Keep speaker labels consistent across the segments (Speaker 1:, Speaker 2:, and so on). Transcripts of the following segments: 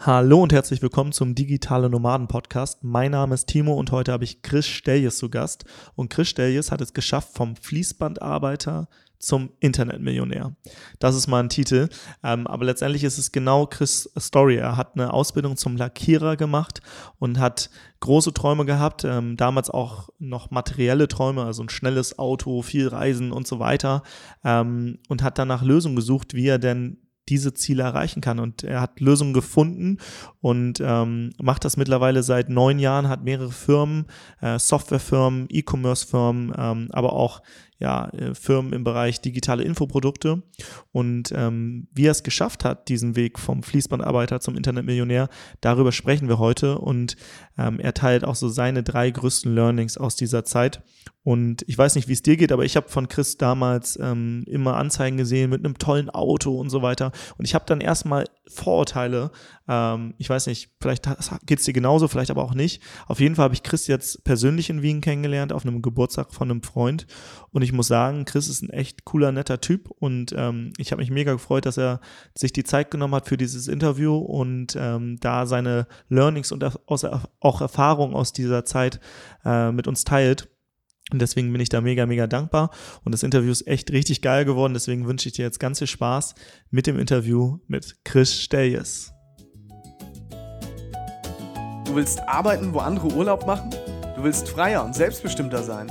Speaker 1: Hallo und herzlich willkommen zum Digitale Nomaden Podcast. Mein Name ist Timo und heute habe ich Chris Steljes zu Gast. Und Chris Steljes hat es geschafft vom Fließbandarbeiter zum Internetmillionär. Das ist mal ein Titel. Ähm, aber letztendlich ist es genau Chris' Story. Er hat eine Ausbildung zum Lackierer gemacht und hat große Träume gehabt, ähm, damals auch noch materielle Träume, also ein schnelles Auto, viel Reisen und so weiter. Ähm, und hat danach Lösungen gesucht, wie er denn diese Ziele erreichen kann. Und er hat Lösungen gefunden und ähm, macht das mittlerweile seit neun Jahren, hat mehrere Firmen, äh, Softwarefirmen, E-Commerce-Firmen, ähm, aber auch ja, äh, Firmen im Bereich digitale Infoprodukte. Und ähm, wie er es geschafft hat, diesen Weg vom Fließbandarbeiter zum Internetmillionär, darüber sprechen wir heute. Und ähm, er teilt auch so seine drei größten Learnings aus dieser Zeit. Und ich weiß nicht, wie es dir geht, aber ich habe von Chris damals ähm, immer Anzeigen gesehen mit einem tollen Auto und so weiter. Und ich habe dann erstmal Vorurteile. Ähm, ich weiß nicht, vielleicht geht es dir genauso, vielleicht aber auch nicht. Auf jeden Fall habe ich Chris jetzt persönlich in Wien kennengelernt, auf einem Geburtstag von einem Freund. Und ich muss sagen, Chris ist ein echt cooler, netter Typ. Und ähm, ich habe mich mega gefreut, dass er sich die Zeit genommen hat für dieses Interview und ähm, da seine Learnings und auch Erfahrungen aus dieser Zeit äh, mit uns teilt. Und deswegen bin ich da mega, mega dankbar. Und das Interview ist echt richtig geil geworden. Deswegen wünsche ich dir jetzt ganz viel Spaß mit dem Interview mit Chris Steljes.
Speaker 2: Du willst arbeiten, wo andere Urlaub machen? Du willst freier und selbstbestimmter sein?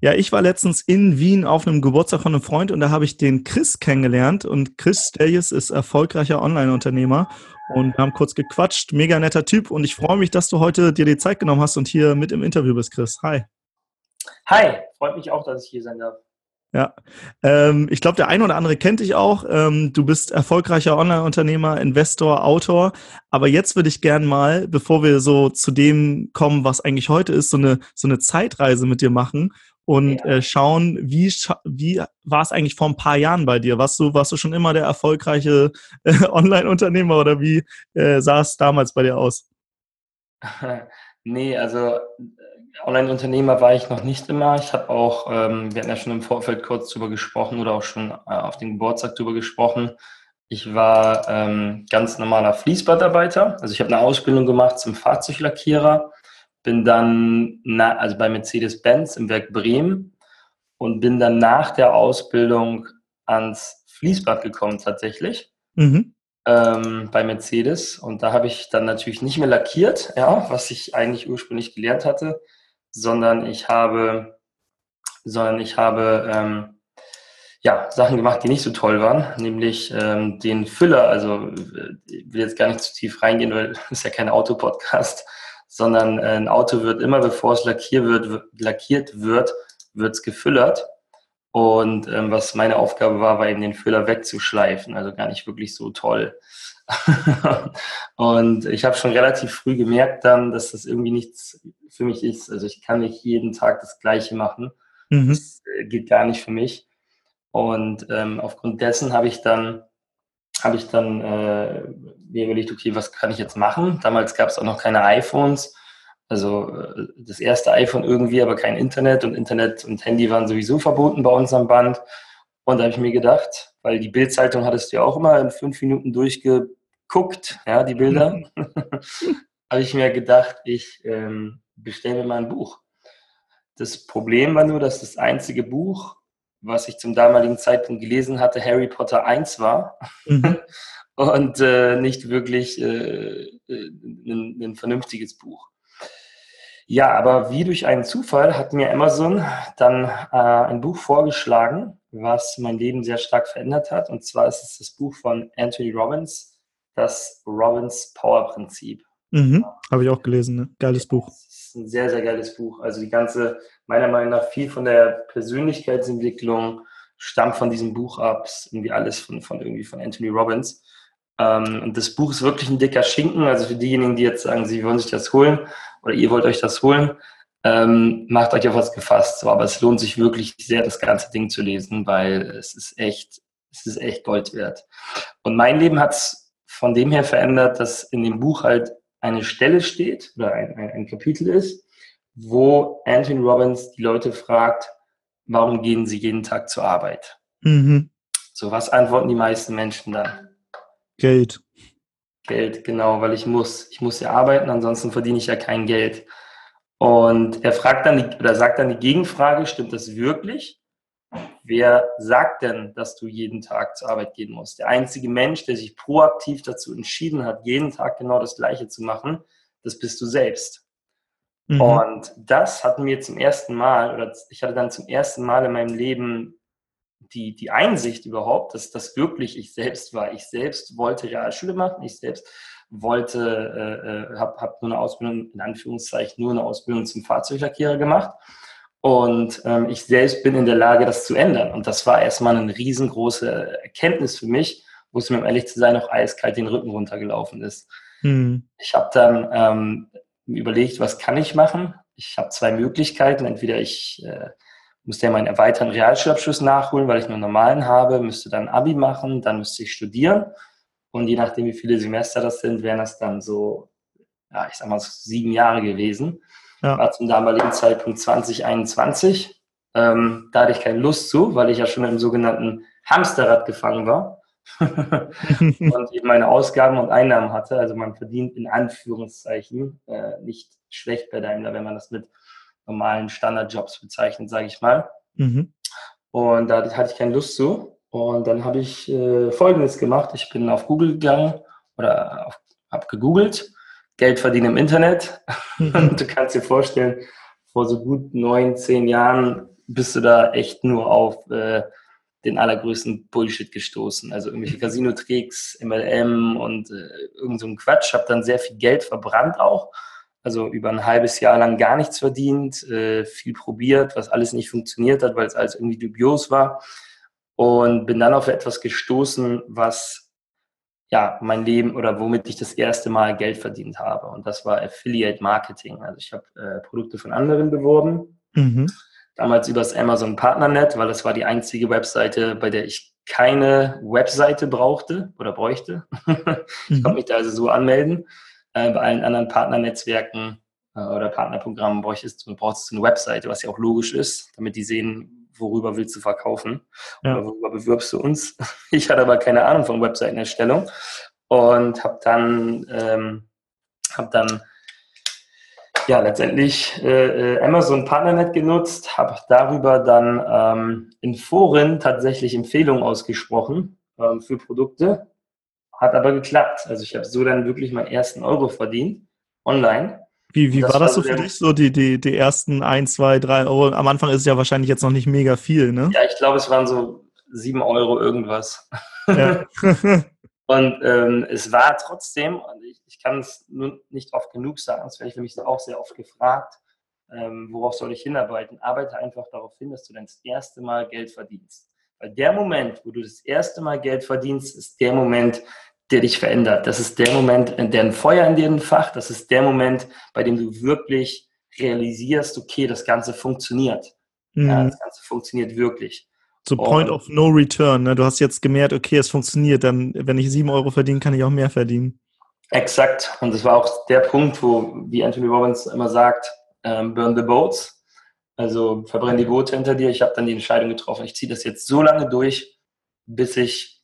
Speaker 1: Ja, ich war letztens in Wien auf einem Geburtstag von einem Freund und da habe ich den Chris kennengelernt und Chris Steljes ist erfolgreicher Online-Unternehmer und wir haben kurz gequatscht. Mega netter Typ und ich freue mich, dass du heute dir die Zeit genommen hast und hier mit im Interview bist, Chris. Hi.
Speaker 3: Hi, freut mich auch, dass ich hier sein darf.
Speaker 1: Ja, ähm, ich glaube, der eine oder andere kennt dich auch. Ähm, du bist erfolgreicher Online-Unternehmer, Investor, Autor. Aber jetzt würde ich gern mal, bevor wir so zu dem kommen, was eigentlich heute ist, so eine, so eine Zeitreise mit dir machen und ja. äh, schauen, wie, wie war es eigentlich vor ein paar Jahren bei dir? Warst du, warst du schon immer der erfolgreiche äh, Online-Unternehmer oder wie äh, sah es damals bei dir aus?
Speaker 3: nee, also Online-Unternehmer war ich noch nicht immer. Ich habe auch, ähm, wir hatten ja schon im Vorfeld kurz drüber gesprochen oder auch schon äh, auf dem Geburtstag drüber gesprochen. Ich war ähm, ganz normaler Fließbandarbeiter. Also ich habe eine Ausbildung gemacht zum Fahrzeuglackierer bin dann, na, also bei Mercedes-Benz im Werk Bremen und bin dann nach der Ausbildung ans Fließband gekommen tatsächlich. Mhm. Ähm, bei Mercedes. Und da habe ich dann natürlich nicht mehr lackiert, ja, was ich eigentlich ursprünglich gelernt hatte, sondern ich habe, sondern ich habe ähm, ja, Sachen gemacht, die nicht so toll waren, nämlich ähm, den Füller, also äh, ich will jetzt gar nicht zu tief reingehen, weil das ist ja kein Autopodcast, sondern äh, ein Auto wird immer, bevor es lackiert wird, lackiert wird, wird es gefüllert. Und ähm, was meine Aufgabe war, war eben den Füller wegzuschleifen, also gar nicht wirklich so toll. und ich habe schon relativ früh gemerkt dann, dass das irgendwie nichts für mich ist. Also ich kann nicht jeden Tag das Gleiche machen. Mhm. Das äh, geht gar nicht für mich. Und ähm, aufgrund dessen habe ich dann habe ich dann äh, mir überlegt, okay, was kann ich jetzt machen? Damals gab es auch noch keine iPhones. Also äh, das erste iPhone irgendwie, aber kein Internet und Internet und Handy waren sowieso verboten bei uns am Band. Und da habe ich mir gedacht, weil die Bildzeitung hattest du ja auch immer in fünf Minuten durchgeguckt, ja, die Bilder, habe ich mir gedacht, ich ähm, bestelle mir mal ein Buch. Das Problem war nur, dass das einzige Buch, was ich zum damaligen Zeitpunkt gelesen hatte, Harry Potter 1 war mhm. und äh, nicht wirklich äh, äh, ein, ein, vernünftiges Buch. Ja, aber wie durch einen Zufall hat mir Amazon dann äh, ein Buch vorgeschlagen, was mein Leben sehr stark verändert hat. Und zwar ist es das Buch von Anthony Robbins, das Robbins Power Prinzip.
Speaker 1: Mhm, Habe ich auch gelesen, ne? geiles Buch
Speaker 3: ein sehr, sehr geiles Buch. Also die ganze, meiner Meinung nach, viel von der Persönlichkeitsentwicklung stammt von diesem Buch ab. Irgendwie alles von, von irgendwie von Anthony Robbins. Ähm, und das Buch ist wirklich ein dicker Schinken. Also für diejenigen, die jetzt sagen, sie wollen sich das holen oder ihr wollt euch das holen, ähm, macht euch auf was gefasst. So, aber es lohnt sich wirklich sehr, das ganze Ding zu lesen, weil es ist echt, es ist echt Gold wert. Und mein Leben hat es von dem her verändert, dass in dem Buch halt eine Stelle steht oder ein, ein, ein Kapitel ist, wo Anthony Robbins die Leute fragt, warum gehen sie jeden Tag zur Arbeit? Mhm. So, was antworten die meisten Menschen dann?
Speaker 1: Geld.
Speaker 3: Geld, genau, weil ich muss, ich muss ja arbeiten, ansonsten verdiene ich ja kein Geld. Und er fragt dann die, oder sagt dann die Gegenfrage, stimmt das wirklich? Wer sagt denn, dass du jeden Tag zur Arbeit gehen musst? Der einzige Mensch, der sich proaktiv dazu entschieden hat, jeden Tag genau das Gleiche zu machen, das bist du selbst. Mhm. Und das hat mir zum ersten Mal, oder ich hatte dann zum ersten Mal in meinem Leben die, die Einsicht überhaupt, dass das wirklich ich selbst war. Ich selbst wollte Realschule machen, ich selbst wollte, äh, äh habe hab nur eine Ausbildung, in Anführungszeichen, nur eine Ausbildung zum Fahrzeuglackierer gemacht. Und ähm, ich selbst bin in der Lage, das zu ändern. Und das war erstmal eine riesengroße Erkenntnis für mich, wo es mir, um ehrlich zu sein, auch eiskalt den Rücken runtergelaufen ist. Hm. Ich habe dann ähm, überlegt, was kann ich machen? Ich habe zwei Möglichkeiten. Entweder ich äh, müsste ja meinen erweiterten Realschulabschluss nachholen, weil ich nur einen normalen habe, müsste dann Abi machen, dann müsste ich studieren. Und je nachdem, wie viele Semester das sind, wären das dann so, ja, ich sag mal, so sieben Jahre gewesen. Ja. War zum damaligen Zeitpunkt 2021. Ähm, da hatte ich keine Lust zu, weil ich ja schon im sogenannten Hamsterrad gefangen war. und eben meine Ausgaben und Einnahmen hatte. Also man verdient in Anführungszeichen äh, nicht schlecht bei Daimler, wenn man das mit normalen Standardjobs bezeichnet, sage ich mal. Mhm. Und da hatte ich keine Lust zu. Und dann habe ich äh, Folgendes gemacht. Ich bin auf Google gegangen oder habe gegoogelt, Geld verdienen im Internet. Mhm. du kannst dir vorstellen, vor so gut neun, zehn Jahren bist du da echt nur auf äh, den allergrößten Bullshit gestoßen. Also irgendwelche Casino-Tricks, MLM und äh, irgend so ein Quatsch. Habe dann sehr viel Geld verbrannt auch. Also über ein halbes Jahr lang gar nichts verdient, äh, viel probiert, was alles nicht funktioniert hat, weil es alles irgendwie dubios war. Und bin dann auf etwas gestoßen, was ja mein Leben oder womit ich das erste Mal Geld verdient habe. Und das war Affiliate Marketing. Also ich habe äh, Produkte von anderen beworben. Mhm damals übers Amazon Partnernet, weil das war die einzige Webseite, bei der ich keine Webseite brauchte oder bräuchte. ich konnte mhm. mich da also so anmelden. Äh, bei allen anderen Partnernetzwerken äh, oder Partnerprogrammen brauchst du, brauchst du eine Webseite, was ja auch logisch ist, damit die sehen, worüber willst du verkaufen ja. oder worüber bewirbst du uns. Ich hatte aber keine Ahnung von Webseitenerstellung und habe dann, ähm, hab dann ja, letztendlich äh, äh, Amazon Partnernet genutzt, habe darüber dann ähm, in Foren tatsächlich Empfehlungen ausgesprochen ähm, für Produkte. Hat aber geklappt. Also ich habe so dann wirklich meinen ersten Euro verdient, online.
Speaker 1: Wie, wie das war das so für dich, so die, die, die ersten ein, zwei, drei Euro? Am Anfang ist es ja wahrscheinlich jetzt noch nicht mega viel, ne?
Speaker 3: Ja, ich glaube, es waren so sieben Euro irgendwas. Ja. Und ähm, es war trotzdem, und ich, ich kann es nur nicht oft genug sagen, das werde ich nämlich auch sehr oft gefragt, ähm, worauf soll ich hinarbeiten? Arbeite einfach darauf hin, dass du dann das erste Mal Geld verdienst. Weil der Moment, wo du das erste Mal Geld verdienst, ist der Moment, der dich verändert. Das ist der Moment, der ein Feuer in dir entfacht. Das ist der Moment, bei dem du wirklich realisierst, okay, das Ganze funktioniert. Mhm. Ja, das Ganze funktioniert wirklich.
Speaker 1: So Point of No Return. Ne? Du hast jetzt gemerkt, okay, es funktioniert. Dann, wenn ich sieben Euro verdiene, kann ich auch mehr verdienen.
Speaker 3: Exakt. Und das war auch der Punkt, wo, wie Anthony Robbins immer sagt, ähm, burn the boats. Also verbrenn die Boote hinter dir. Ich habe dann die Entscheidung getroffen, ich ziehe das jetzt so lange durch, bis ich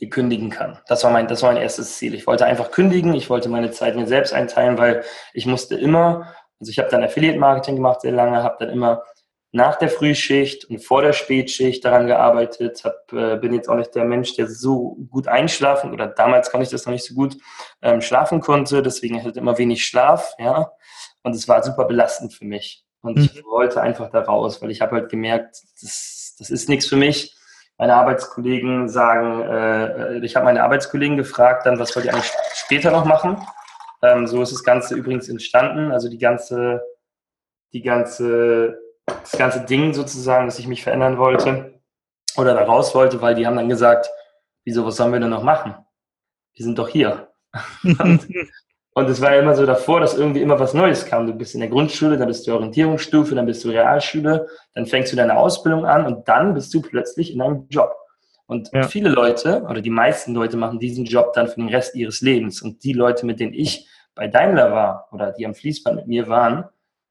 Speaker 3: hier kündigen kann. Das war mein, das war mein erstes Ziel. Ich wollte einfach kündigen. Ich wollte meine Zeit mir selbst einteilen, weil ich musste immer, also ich habe dann Affiliate Marketing gemacht sehr lange, habe dann immer nach der Frühschicht und vor der Spätschicht daran gearbeitet, hab, äh, bin jetzt auch nicht der Mensch, der so gut einschlafen oder damals konnte ich das noch nicht so gut ähm, schlafen konnte, deswegen hatte ich immer wenig Schlaf, ja, und es war super belastend für mich und mhm. ich wollte einfach da raus, weil ich habe halt gemerkt, das, das ist nichts für mich. Meine Arbeitskollegen sagen, äh, ich habe meine Arbeitskollegen gefragt, dann was wollt ihr eigentlich später noch machen? Ähm, so ist das Ganze übrigens entstanden, also die ganze, die ganze das ganze Ding sozusagen, dass ich mich verändern wollte oder da raus wollte, weil die haben dann gesagt, wieso, was sollen wir denn noch machen? wir sind doch hier. und, und es war immer so davor, dass irgendwie immer was Neues kam. Du bist in der Grundschule, dann bist du Orientierungsstufe, dann bist du Realschule, dann fängst du deine Ausbildung an und dann bist du plötzlich in einem Job. Und ja. viele Leute oder die meisten Leute machen diesen Job dann für den Rest ihres Lebens. Und die Leute, mit denen ich bei Daimler war oder die am Fließband mit mir waren,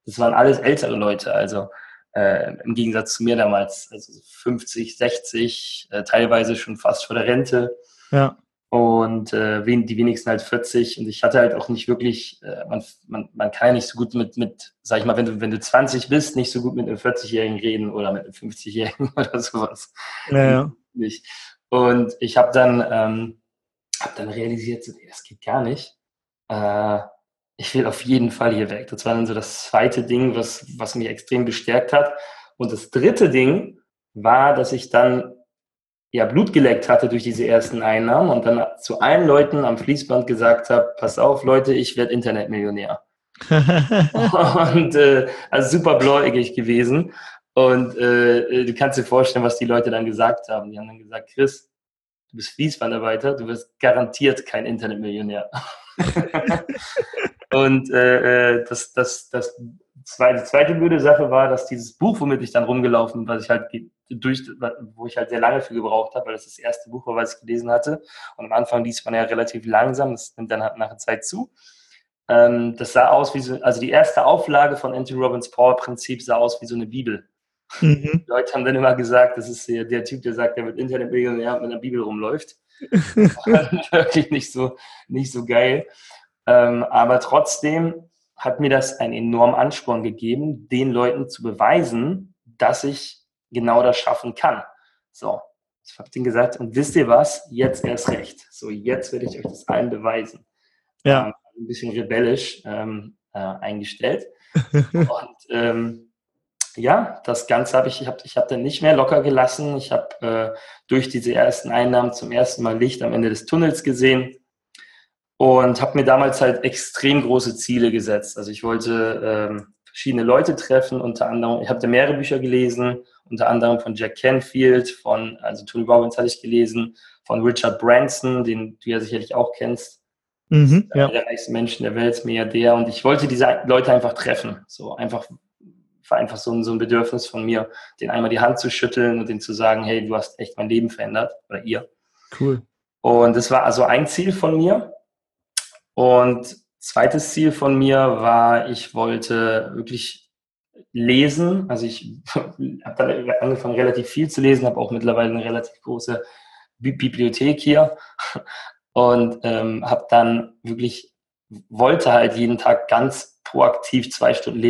Speaker 3: das waren alles ältere Leute. Also äh, im Gegensatz zu mir damals, also 50, 60, äh, teilweise schon fast vor der Rente.
Speaker 1: Ja
Speaker 3: und äh, die wenigsten halt 40 und ich hatte halt auch nicht wirklich, äh, man, man, man kann ja nicht so gut mit, mit, sag ich mal, wenn du, wenn du 20 bist, nicht so gut mit einem 40-Jährigen reden oder mit einem 50-Jährigen oder sowas.
Speaker 1: Ja, ja.
Speaker 3: Nicht. Und ich habe dann, ähm, hab dann realisiert, so, das geht gar nicht. Äh, ich will auf jeden Fall hier weg. Das war dann so das zweite Ding, was, was mich extrem bestärkt hat. Und das dritte Ding war, dass ich dann ja, Blut geleckt hatte durch diese ersten Einnahmen und dann zu allen Leuten am Fließband gesagt habe, pass auf Leute, ich werde Internetmillionär. und äh, also super bläugig gewesen. Und äh, du kannst dir vorstellen, was die Leute dann gesagt haben. Die haben dann gesagt, Chris, du bist Fließbandarbeiter, du wirst garantiert kein Internetmillionär. und äh, äh, das, das, das zweite, zweite blöde Sache war, dass dieses Buch, womit ich dann rumgelaufen, was ich halt durch, wo ich halt sehr lange für gebraucht habe, weil das das erste Buch war, was ich gelesen hatte. Und am Anfang liest man ja relativ langsam, das nimmt dann halt nach der Zeit zu. Ähm, das sah aus wie so, also die erste Auflage von Anthony Robbins Power Prinzip sah aus wie so eine Bibel. Mhm. Die Leute haben dann immer gesagt, das ist der, der Typ, der sagt, der wird Internetmillionär und mit einer Bibel rumläuft. wirklich nicht so, nicht so geil. Ähm, aber trotzdem hat mir das einen enormen Ansporn gegeben, den Leuten zu beweisen, dass ich genau das schaffen kann. So, ich habe denen gesagt, und wisst ihr was? Jetzt erst recht. So, jetzt werde ich euch das allen beweisen.
Speaker 1: Ja. Ähm,
Speaker 3: ein bisschen rebellisch ähm, äh, eingestellt. und ähm, ja, das Ganze habe ich, ich habe ich hab dann nicht mehr locker gelassen. Ich habe äh, durch diese ersten Einnahmen zum ersten Mal Licht am Ende des Tunnels gesehen und habe mir damals halt extrem große Ziele gesetzt. Also ich wollte ähm, verschiedene Leute treffen, unter anderem, ich habe da mehrere Bücher gelesen, unter anderem von Jack Canfield, von, also Tony Robbins hatte ich gelesen, von Richard Branson, den du ja sicherlich auch kennst.
Speaker 1: Mhm, ja.
Speaker 3: Der reichste Menschen der Welt, Milliardär. Und ich wollte diese Leute einfach treffen. So einfach, war einfach so ein, so ein Bedürfnis von mir, den einmal die Hand zu schütteln und denen zu sagen, hey, du hast echt mein Leben verändert. Oder ihr.
Speaker 1: Cool.
Speaker 3: Und das war also ein Ziel von mir. Und zweites Ziel von mir war, ich wollte wirklich lesen. Also ich habe dann angefangen, relativ viel zu lesen, habe auch mittlerweile eine relativ große Bibliothek hier und ähm, habe dann wirklich, wollte halt jeden Tag ganz proaktiv zwei Stunden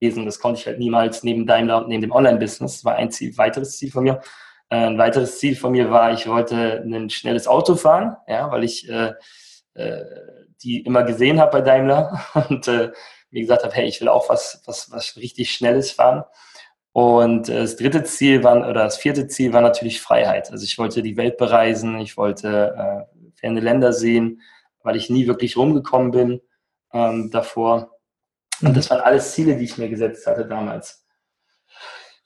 Speaker 3: lesen. Das konnte ich halt niemals neben Daimler und neben dem Online-Business. Das war ein Ziel, weiteres Ziel von mir. Äh, ein weiteres Ziel von mir war, ich wollte ein schnelles Auto fahren, ja, weil ich äh, äh, die immer gesehen habe bei Daimler und äh, mir gesagt habe, hey, ich will auch was, was, was richtig Schnelles fahren. Und äh, das dritte Ziel war, oder das vierte Ziel war natürlich Freiheit. Also ich wollte die Welt bereisen, ich wollte äh, ferne Länder sehen, weil ich nie wirklich rumgekommen bin ähm, davor. Und das waren alles Ziele, die ich mir gesetzt hatte damals.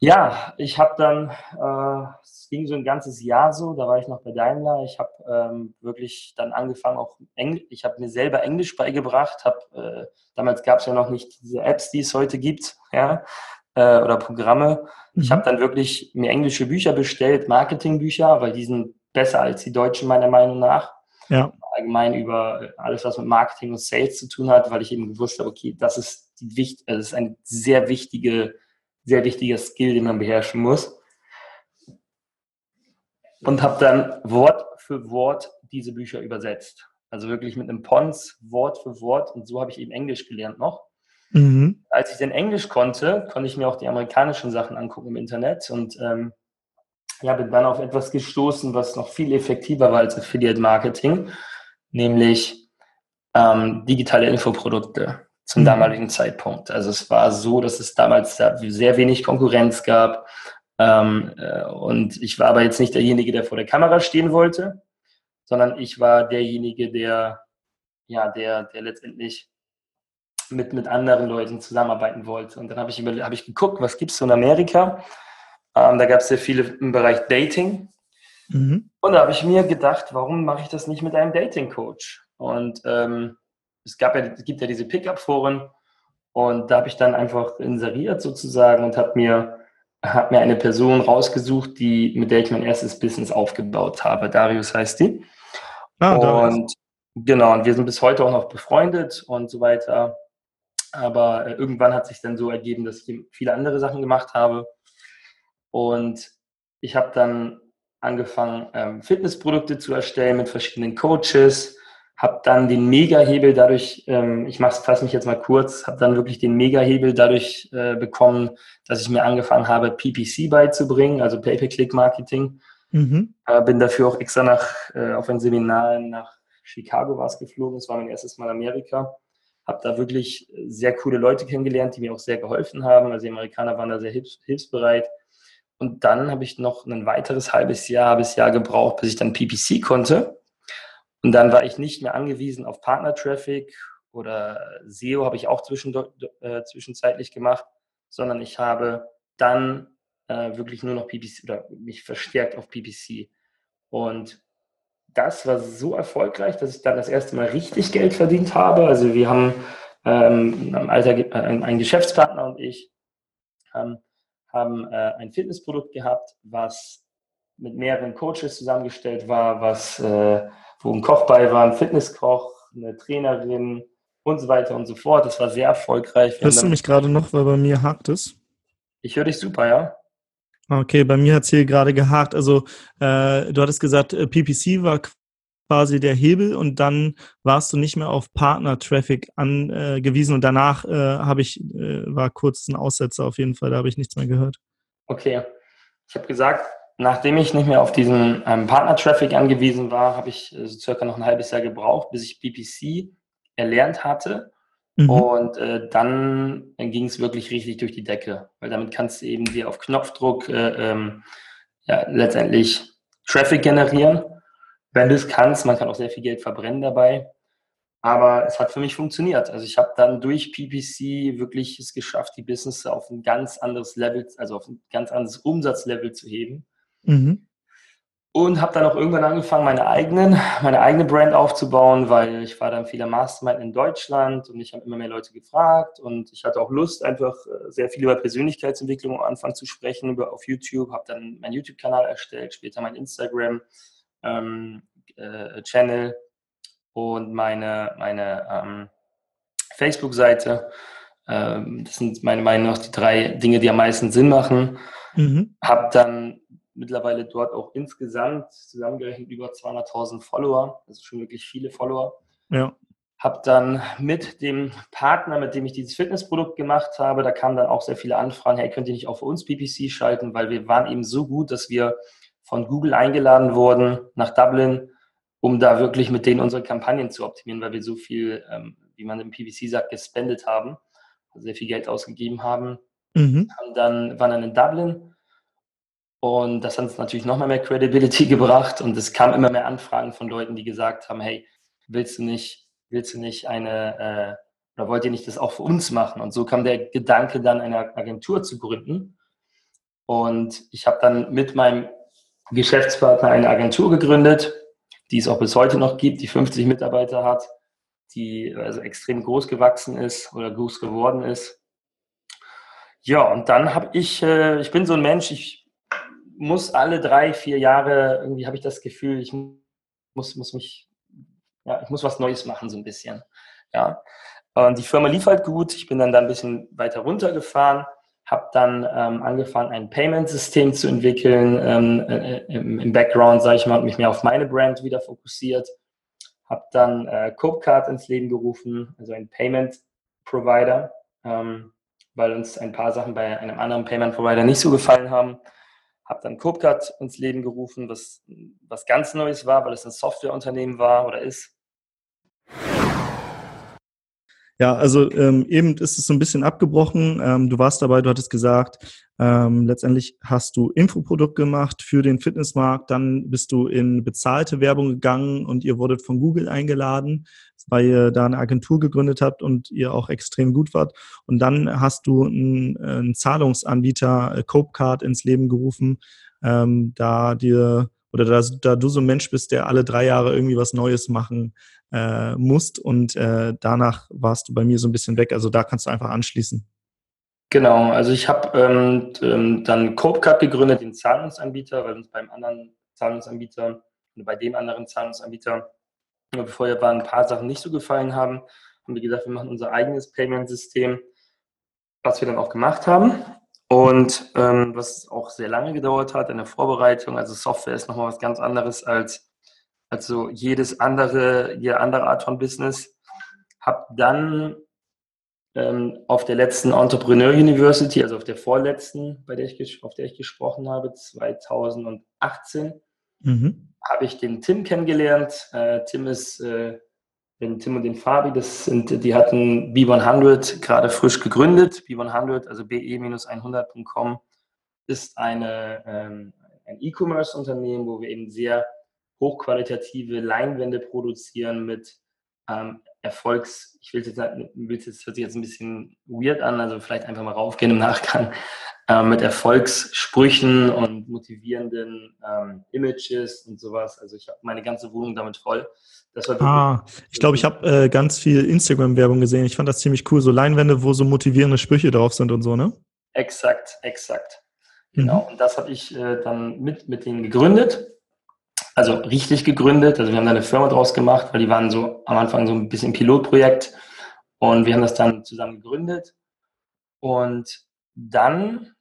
Speaker 3: Ja, ich habe dann, äh, es ging so ein ganzes Jahr so, da war ich noch bei Daimler. Ich habe ähm, wirklich dann angefangen, auch Englisch, ich habe mir selber Englisch beigebracht. Hab, äh, damals gab es ja noch nicht diese Apps, die es heute gibt, ja, äh, oder Programme. Mhm. Ich habe dann wirklich mir englische Bücher bestellt, Marketingbücher, weil die sind besser als die deutschen meiner Meinung nach.
Speaker 1: Ja.
Speaker 3: Allgemein über alles, was mit Marketing und Sales zu tun hat, weil ich eben gewusst habe, okay, das ist, die, das ist eine sehr wichtige sehr wichtiger Skill, den man beherrschen muss. Und habe dann Wort für Wort diese Bücher übersetzt. Also wirklich mit einem Pons, Wort für Wort. Und so habe ich eben Englisch gelernt noch. Mhm. Als ich dann Englisch konnte, konnte ich mir auch die amerikanischen Sachen angucken im Internet und ähm, ja, bin dann auf etwas gestoßen, was noch viel effektiver war als Affiliate Marketing, nämlich ähm, digitale Infoprodukte zum mhm. damaligen Zeitpunkt. Also es war so, dass es damals sehr wenig Konkurrenz gab. Ähm, äh, und ich war aber jetzt nicht derjenige, der vor der Kamera stehen wollte, sondern ich war derjenige, der, ja, der, der letztendlich mit, mit anderen Leuten zusammenarbeiten wollte. Und dann habe ich, hab ich geguckt, was gibt es so in Amerika. Ähm, da gab es sehr viele im Bereich Dating. Mhm. Und da habe ich mir gedacht, warum mache ich das nicht mit einem Dating-Coach? Und ähm, es, gab ja, es gibt ja diese Pickup-Foren und da habe ich dann einfach inseriert sozusagen und habe mir, hab mir eine Person rausgesucht, die, mit der ich mein erstes Business aufgebaut habe. Darius heißt die. Ah, und genau, und wir sind bis heute auch noch befreundet und so weiter. Aber äh, irgendwann hat sich dann so ergeben, dass ich viele andere Sachen gemacht habe. Und ich habe dann angefangen, ähm, Fitnessprodukte zu erstellen mit verschiedenen Coaches, habe dann den Mega-Hebel dadurch, ähm, ich fasse mich jetzt mal kurz, habe dann wirklich den Mega-Hebel dadurch äh, bekommen, dass ich mir angefangen habe, PPC beizubringen, also Pay-Per-Click-Marketing. Mhm. Äh, bin dafür auch extra nach, äh, auf ein Seminar nach Chicago war es geflogen, das war mein erstes Mal Amerika. Habe da wirklich sehr coole Leute kennengelernt, die mir auch sehr geholfen haben. Also die Amerikaner waren da sehr hilfs hilfsbereit. Und dann habe ich noch ein weiteres halbes Jahr, halbes Jahr gebraucht, bis ich dann PPC konnte. Und dann war ich nicht mehr angewiesen auf Partner-Traffic oder SEO habe ich auch äh, zwischenzeitlich gemacht, sondern ich habe dann äh, wirklich nur noch PPC oder mich verstärkt auf PPC. Und das war so erfolgreich, dass ich dann das erste Mal richtig Geld verdient habe. Also wir haben ähm, äh, ein Geschäftspartner und ich ähm, haben äh, ein Fitnessprodukt gehabt, was mit mehreren Coaches zusammengestellt war, was, äh, wo ein Koch bei war, ein Fitnesskoch, eine Trainerin und so weiter und so fort. Das war sehr erfolgreich.
Speaker 1: Hörst du mich gerade noch, weil bei mir hakt es?
Speaker 3: Ich höre dich super, ja.
Speaker 1: Okay, bei mir hat es hier gerade gehakt. Also äh, du hattest gesagt, äh, PPC war quasi der Hebel und dann warst du nicht mehr auf Partner-Traffic angewiesen und danach äh, habe ich, äh, war kurz ein Aussetzer auf jeden Fall, da habe ich nichts mehr gehört.
Speaker 3: Okay, ich habe gesagt, nachdem ich nicht mehr auf diesen ähm, Partner-Traffic angewiesen war, habe ich äh, so circa noch ein halbes Jahr gebraucht, bis ich PPC erlernt hatte. Mhm. Und äh, dann ging es wirklich richtig durch die Decke, weil damit kannst du eben dir auf Knopfdruck äh, ähm, ja, letztendlich Traffic generieren wenn du es kannst. Man kann auch sehr viel Geld verbrennen dabei. Aber es hat für mich funktioniert. Also ich habe dann durch PPC wirklich es geschafft, die Business auf ein ganz anderes Level, also auf ein ganz anderes Umsatzlevel zu heben. Mhm. Und habe dann auch irgendwann angefangen, meine, eigenen, meine eigene Brand aufzubauen, weil ich war dann vieler Mastermind in Deutschland und ich habe immer mehr Leute gefragt und ich hatte auch Lust, einfach äh, sehr viel über Persönlichkeitsentwicklung am Anfang zu sprechen, über, auf YouTube, habe dann meinen YouTube-Kanal erstellt, später mein Instagram ähm, äh, Channel und meine, meine ähm, Facebook-Seite. Ähm, das sind meiner Meinung nach die drei Dinge, die am meisten Sinn machen. Mhm. Habe dann mittlerweile dort auch insgesamt zusammengerechnet über 200.000 Follower, also schon wirklich viele Follower. Ja. Habe dann mit dem Partner, mit dem ich dieses Fitnessprodukt gemacht habe, da kamen dann auch sehr viele Anfragen, hey, könnt ihr nicht auch für uns PPC schalten, weil wir waren eben so gut, dass wir von Google eingeladen wurden nach Dublin, um da wirklich mit denen unsere Kampagnen zu optimieren, weil wir so viel, ähm, wie man im PVC sagt, gespendet haben, also sehr viel Geld ausgegeben haben. Mhm. Haben dann, waren dann in Dublin und das hat uns natürlich noch mal mehr Credibility gebracht und es kamen immer mehr Anfragen von Leuten, die gesagt haben, hey, willst du nicht, willst du nicht eine, äh, oder wollt ihr nicht das auch für uns machen? Und so kam der Gedanke dann, eine Agentur zu gründen. Und ich habe dann mit meinem Geschäftspartner eine Agentur gegründet, die es auch bis heute noch gibt, die 50 Mitarbeiter hat, die also extrem groß gewachsen ist oder groß geworden ist. Ja, und dann habe ich, äh, ich bin so ein Mensch, ich muss alle drei, vier Jahre, irgendwie habe ich das Gefühl, ich muss, muss mich, ja, ich muss was Neues machen, so ein bisschen. Ja. Und die Firma lief halt gut, ich bin dann da ein bisschen weiter runtergefahren habe dann ähm, angefangen, ein Payment-System zu entwickeln ähm, äh, im, im, Background, sage ich mal, und mich mehr auf meine Brand wieder fokussiert. Habe dann äh, Copecard ins Leben gerufen, also ein Payment-Provider, ähm, weil uns ein paar Sachen bei einem anderen Payment-Provider nicht so gefallen haben. Habe dann Copecard ins Leben gerufen, was was ganz Neues war, weil es ein Softwareunternehmen war oder ist.
Speaker 1: Ja, also ähm, eben ist es so ein bisschen abgebrochen. Ähm, du warst dabei, du hattest gesagt, ähm, letztendlich hast du Infoprodukt gemacht für den Fitnessmarkt, dann bist du in bezahlte Werbung gegangen und ihr wurdet von Google eingeladen, weil ihr da eine Agentur gegründet habt und ihr auch extrem gut wart. Und dann hast du einen, einen Zahlungsanbieter, äh, Copecard, ins Leben gerufen, ähm, da dir oder da, da du so ein Mensch bist, der alle drei Jahre irgendwie was Neues machen äh, musst und äh, danach warst du bei mir so ein bisschen weg. Also da kannst du einfach anschließen.
Speaker 3: Genau, also ich habe ähm, ähm, dann CopeCard gegründet, den Zahlungsanbieter, weil uns beim anderen Zahlungsanbieter und bei dem anderen Zahlungsanbieter, bevor wir waren, ein paar Sachen nicht so gefallen haben, haben wir gesagt, wir machen unser eigenes Payment-System, was wir dann auch gemacht haben. Und ähm, was auch sehr lange gedauert hat in der Vorbereitung, also Software ist nochmal was ganz anderes als, als so jedes andere, jede andere Art von Business. Habe dann ähm, auf der letzten Entrepreneur University, also auf der vorletzten, bei der ich, auf der ich gesprochen habe, 2018, mhm. habe ich den Tim kennengelernt. Äh, Tim ist äh, den Tim und den Fabi, das sind, die hatten B100 gerade frisch gegründet. B100, also be-100.com, ist eine, ähm, ein E-Commerce-Unternehmen, wo wir eben sehr hochqualitative Leinwände produzieren mit ähm, Erfolgs, ich will jetzt, will jetzt, hört sich jetzt ein bisschen weird an, also vielleicht einfach mal raufgehen im Nachgang, äh, mit Erfolgssprüchen und motivierenden ähm, Images und sowas. Also ich habe meine ganze Wohnung damit voll.
Speaker 1: ah, ich glaube, ich habe äh, ganz viel Instagram-Werbung gesehen. Ich fand das ziemlich cool. So Leinwände, wo so motivierende Sprüche drauf sind und so, ne?
Speaker 3: Exakt, exakt. Genau. Mhm. Und das habe ich äh, dann mit, mit denen gegründet also richtig gegründet. Also wir haben da eine Firma draus gemacht, weil die waren so am Anfang so ein bisschen Pilotprojekt und wir haben das dann zusammen gegründet. Und dann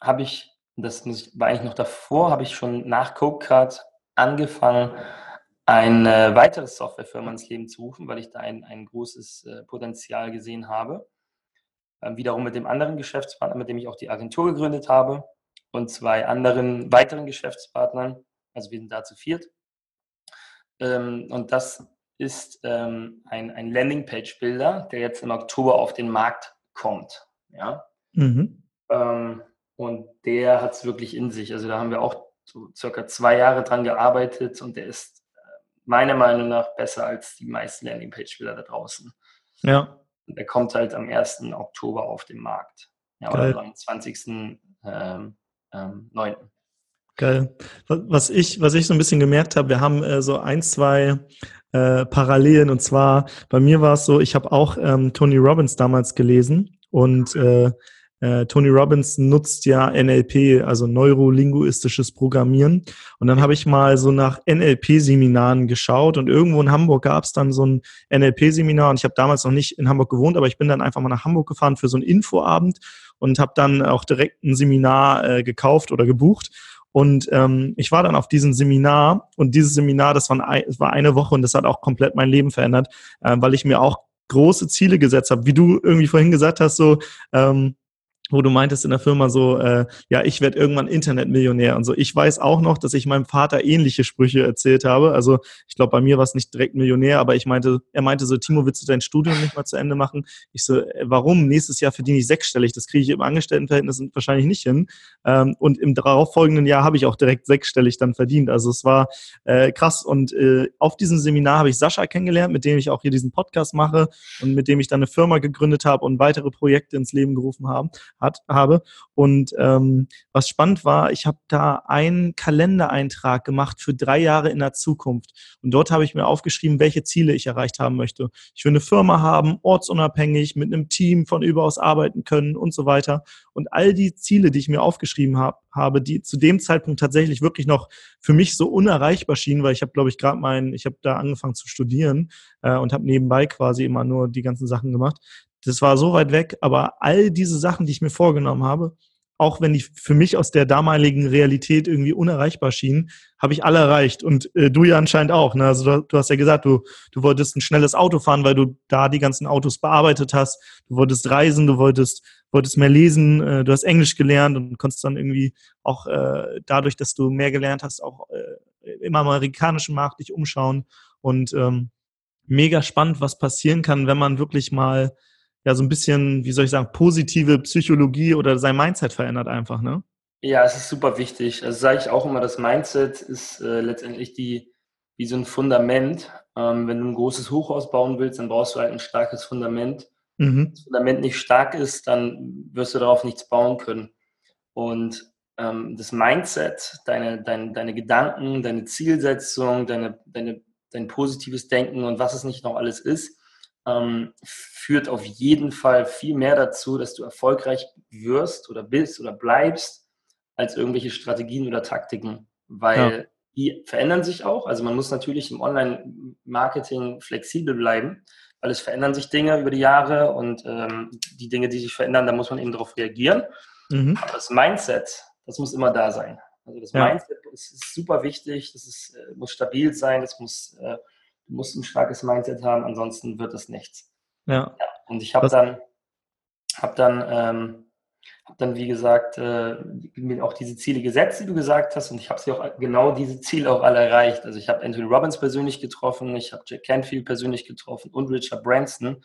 Speaker 3: habe ich, das war eigentlich noch davor, habe ich schon nach CodeCard angefangen, eine weitere Softwarefirma ins Leben zu rufen, weil ich da ein, ein großes äh, Potenzial gesehen habe. Ähm, wiederum mit dem anderen Geschäftspartner, mit dem ich auch die Agentur gegründet habe und zwei anderen weiteren Geschäftspartnern. Also wir sind da zu viert. Ähm, und das ist ähm, ein, ein Landingpage-Bilder, der jetzt im Oktober auf den Markt kommt. Ja? Mhm. Ähm, und der hat es wirklich in sich. Also da haben wir auch so circa zwei Jahre dran gearbeitet und der ist äh, meiner Meinung nach besser als die meisten Landingpage-Bilder da draußen. Ja. Und der kommt halt am 1. Oktober auf den Markt. Ja, oder am 20. Ähm, ähm, 9.
Speaker 1: Geil. Was ich, was ich so ein bisschen gemerkt habe, wir haben äh, so ein, zwei äh, Parallelen und zwar bei mir war es so, ich habe auch ähm, Tony Robbins damals gelesen und äh, äh, Tony Robbins nutzt ja NLP, also neurolinguistisches Programmieren. Und dann habe ich mal so nach NLP-Seminaren geschaut. Und irgendwo in Hamburg gab es dann so ein NLP-Seminar und ich habe damals noch nicht in Hamburg gewohnt, aber ich bin dann einfach mal nach Hamburg gefahren für so ein Infoabend und habe dann auch direkt ein Seminar äh, gekauft oder gebucht. Und ähm, ich war dann auf diesem Seminar. Und dieses Seminar, das war, ein, das war eine Woche und das hat auch komplett mein Leben verändert, äh, weil ich mir auch große Ziele gesetzt habe, wie du irgendwie vorhin gesagt hast, so ähm, wo du meintest in der Firma so, äh, ja, ich werde irgendwann Internetmillionär und so. Ich weiß auch noch, dass ich meinem Vater ähnliche Sprüche erzählt habe. Also ich glaube, bei mir war es nicht direkt Millionär, aber ich meinte, er meinte so, Timo, willst du dein Studium nicht mal zu Ende machen? Ich so, äh, warum? Nächstes Jahr verdiene ich sechsstellig. Das kriege ich im Angestelltenverhältnis wahrscheinlich nicht hin. Ähm, und im darauffolgenden Jahr habe ich auch direkt sechsstellig dann verdient. Also es war äh, krass. Und äh, auf diesem Seminar habe ich Sascha kennengelernt, mit dem ich auch hier diesen Podcast mache und mit dem ich dann eine Firma gegründet habe und weitere Projekte ins Leben gerufen habe hat, habe. Und ähm, was spannend war, ich habe da einen Kalendereintrag gemacht für drei Jahre in der Zukunft. Und dort habe ich mir aufgeschrieben, welche Ziele ich erreicht haben möchte. Ich will eine Firma haben, ortsunabhängig, mit einem Team von überaus arbeiten können und so weiter. Und all die Ziele, die ich mir aufgeschrieben hab, habe, die zu dem Zeitpunkt tatsächlich wirklich noch für mich so unerreichbar schienen, weil ich habe, glaube ich, gerade mein, ich habe da angefangen zu studieren äh, und habe nebenbei quasi immer nur die ganzen Sachen gemacht das war so weit weg, aber all diese Sachen, die ich mir vorgenommen habe, auch wenn die für mich aus der damaligen Realität irgendwie unerreichbar schienen, habe ich alle erreicht. Und äh, du ja anscheinend auch. Ne? Also du, du, hast ja gesagt, du, du wolltest ein schnelles Auto fahren, weil du da die ganzen Autos bearbeitet hast. Du wolltest reisen, du wolltest, wolltest mehr lesen, äh, du hast Englisch gelernt und konntest dann irgendwie auch äh, dadurch, dass du mehr gelernt hast, auch äh, im amerikanischen Markt dich umschauen. Und ähm, mega spannend, was passieren kann, wenn man wirklich mal ja so ein bisschen, wie soll ich sagen, positive Psychologie oder sein Mindset verändert einfach, ne?
Speaker 3: Ja, es ist super wichtig. Also sage ich auch immer, das Mindset ist äh, letztendlich die, wie so ein Fundament. Ähm, wenn du ein großes Hochhaus bauen willst, dann brauchst du halt ein starkes Fundament. Mhm. Wenn das Fundament nicht stark ist, dann wirst du darauf nichts bauen können. Und ähm, das Mindset, deine, deine, deine Gedanken, deine Zielsetzung, deine, deine, dein positives Denken und was es nicht noch alles ist, ähm, führt auf jeden Fall viel mehr dazu, dass du erfolgreich wirst oder bist oder bleibst, als irgendwelche Strategien oder Taktiken. Weil ja. die verändern sich auch. Also man muss natürlich im Online-Marketing flexibel bleiben, weil es verändern sich Dinge über die Jahre und ähm, die Dinge, die sich verändern, da muss man eben darauf reagieren. Mhm. Aber das Mindset, das muss immer da sein. Also das ja. Mindset ist, ist, super wichtig, das ist, äh, muss stabil sein, das muss, äh, du musst ein starkes Mindset haben, ansonsten wird es nichts. Ja. ja und ich habe dann, hab dann, ähm, hab dann, wie gesagt, äh, mir auch diese Ziele gesetzt, die du gesagt hast, und ich habe sie auch genau diese Ziele auch alle erreicht. Also ich habe Anthony Robbins persönlich getroffen, ich habe Jack Canfield persönlich getroffen und Richard Branson,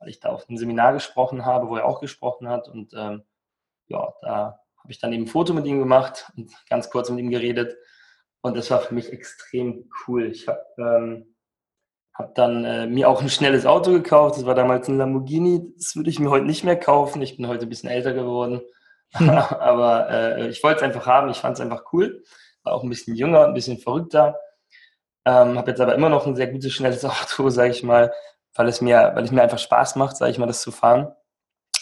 Speaker 3: weil ich da auf einem Seminar gesprochen habe, wo er auch gesprochen hat. Und ähm, ja, da habe ich dann eben ein Foto mit ihm gemacht und ganz kurz mit ihm geredet. Und das war für mich extrem cool. Ich habe ähm, hab dann äh, mir auch ein schnelles Auto gekauft. Das war damals ein Lamborghini. Das würde ich mir heute nicht mehr kaufen. Ich bin heute ein bisschen älter geworden. Mhm. Aber äh, ich wollte es einfach haben. Ich fand es einfach cool. War auch ein bisschen jünger, ein bisschen verrückter. Ähm, habe jetzt aber immer noch ein sehr gutes, schnelles Auto, sage ich mal, weil es mir, weil es mir einfach Spaß macht, sage ich mal, das zu fahren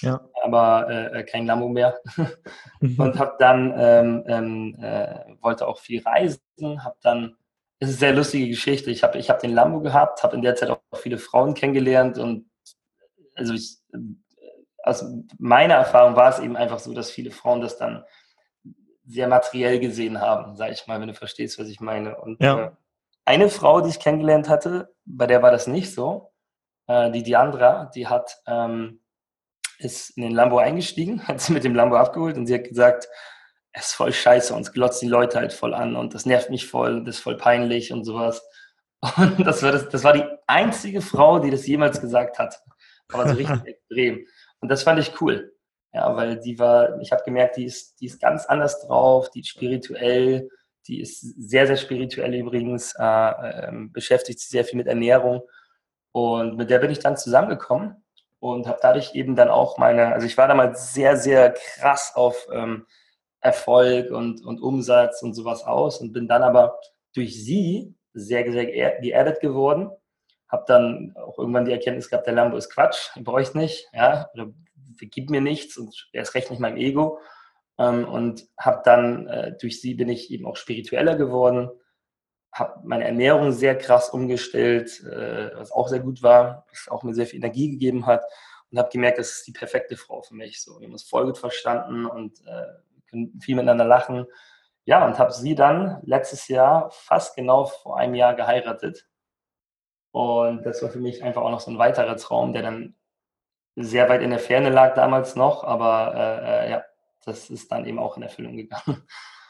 Speaker 3: ja. aber äh, kein Lambo mehr. Mhm. und habe dann, ähm, ähm, äh, wollte auch viel reisen, habe dann, es ist eine sehr lustige Geschichte, ich habe ich hab den Lambo gehabt, habe in der Zeit auch viele Frauen kennengelernt und also ich, äh, aus meiner Erfahrung war es eben einfach so, dass viele Frauen das dann sehr materiell gesehen haben, sage ich mal, wenn du verstehst, was ich meine. Und ja. äh, eine Frau, die ich kennengelernt hatte, bei der war das nicht so, äh, die Diandra, die hat ähm, ist in den Lambo eingestiegen, hat sie mit dem Lambo abgeholt und sie hat gesagt, es ist voll scheiße, uns glotzt die Leute halt voll an und das nervt mich voll, das ist voll peinlich und sowas. Und das war, das, das war die einzige Frau, die das jemals gesagt hat. Aber so richtig extrem. Und das fand ich cool. Ja, weil die war, ich habe gemerkt, die ist, die ist ganz anders drauf, die ist spirituell, die ist sehr, sehr spirituell übrigens, äh, äh, beschäftigt sich sehr viel mit Ernährung. Und mit der bin ich dann zusammengekommen und habe dadurch eben dann auch meine, also ich war damals sehr, sehr krass auf ähm, Erfolg und, und Umsatz und sowas aus und bin dann aber durch sie sehr, sehr geerdet geworden. Habe dann auch irgendwann die Erkenntnis gehabt, der Lambo ist Quatsch, den brauche ich nicht, ja, oder gibt mir nichts und er ist recht nicht meinem Ego. Ähm, und habe dann, äh, durch sie bin ich eben auch spiritueller geworden, habe meine Ernährung sehr krass umgestellt, äh, was auch sehr gut war, was auch mir sehr viel Energie gegeben hat und habe gemerkt, das ist die perfekte Frau für mich. So, wir haben uns voll gut verstanden und äh, viel miteinander lachen. Ja, und habe sie dann letztes Jahr, fast genau vor einem Jahr geheiratet. Und das war für mich einfach auch noch so ein weiterer Traum, der dann sehr weit in der Ferne lag damals noch, aber äh, äh ja, das ist dann eben auch in Erfüllung gegangen.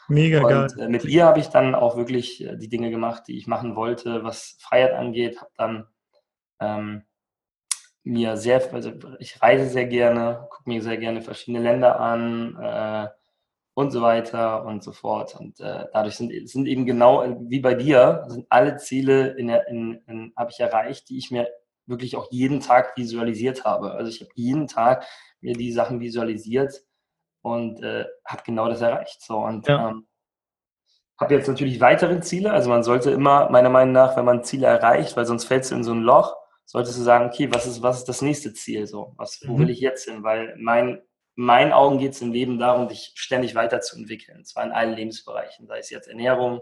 Speaker 3: Mega und, geil. Äh, mit ihr habe ich dann auch wirklich äh, die Dinge gemacht, die ich machen wollte, was Freiheit angeht. Habe dann ähm, mir sehr, also ich reise sehr gerne, gucke mir sehr gerne verschiedene Länder an äh, und so weiter und so fort. Und äh, dadurch sind, sind eben genau äh, wie bei dir, sind alle Ziele in, in, in habe ich erreicht, die ich mir wirklich auch jeden Tag visualisiert habe. Also ich habe jeden Tag mir die Sachen visualisiert und äh, habe genau das erreicht. So und ja. ähm, habe jetzt natürlich weitere Ziele. Also man sollte immer, meiner Meinung nach, wenn man Ziele erreicht, weil sonst fällst du in so ein Loch, solltest du sagen, okay, was ist, was ist das nächste Ziel? So, was, wo mhm. will ich jetzt hin? Weil mein, meinen Augen geht es im Leben darum, dich ständig weiterzuentwickeln. Zwar in allen Lebensbereichen, sei es jetzt Ernährung,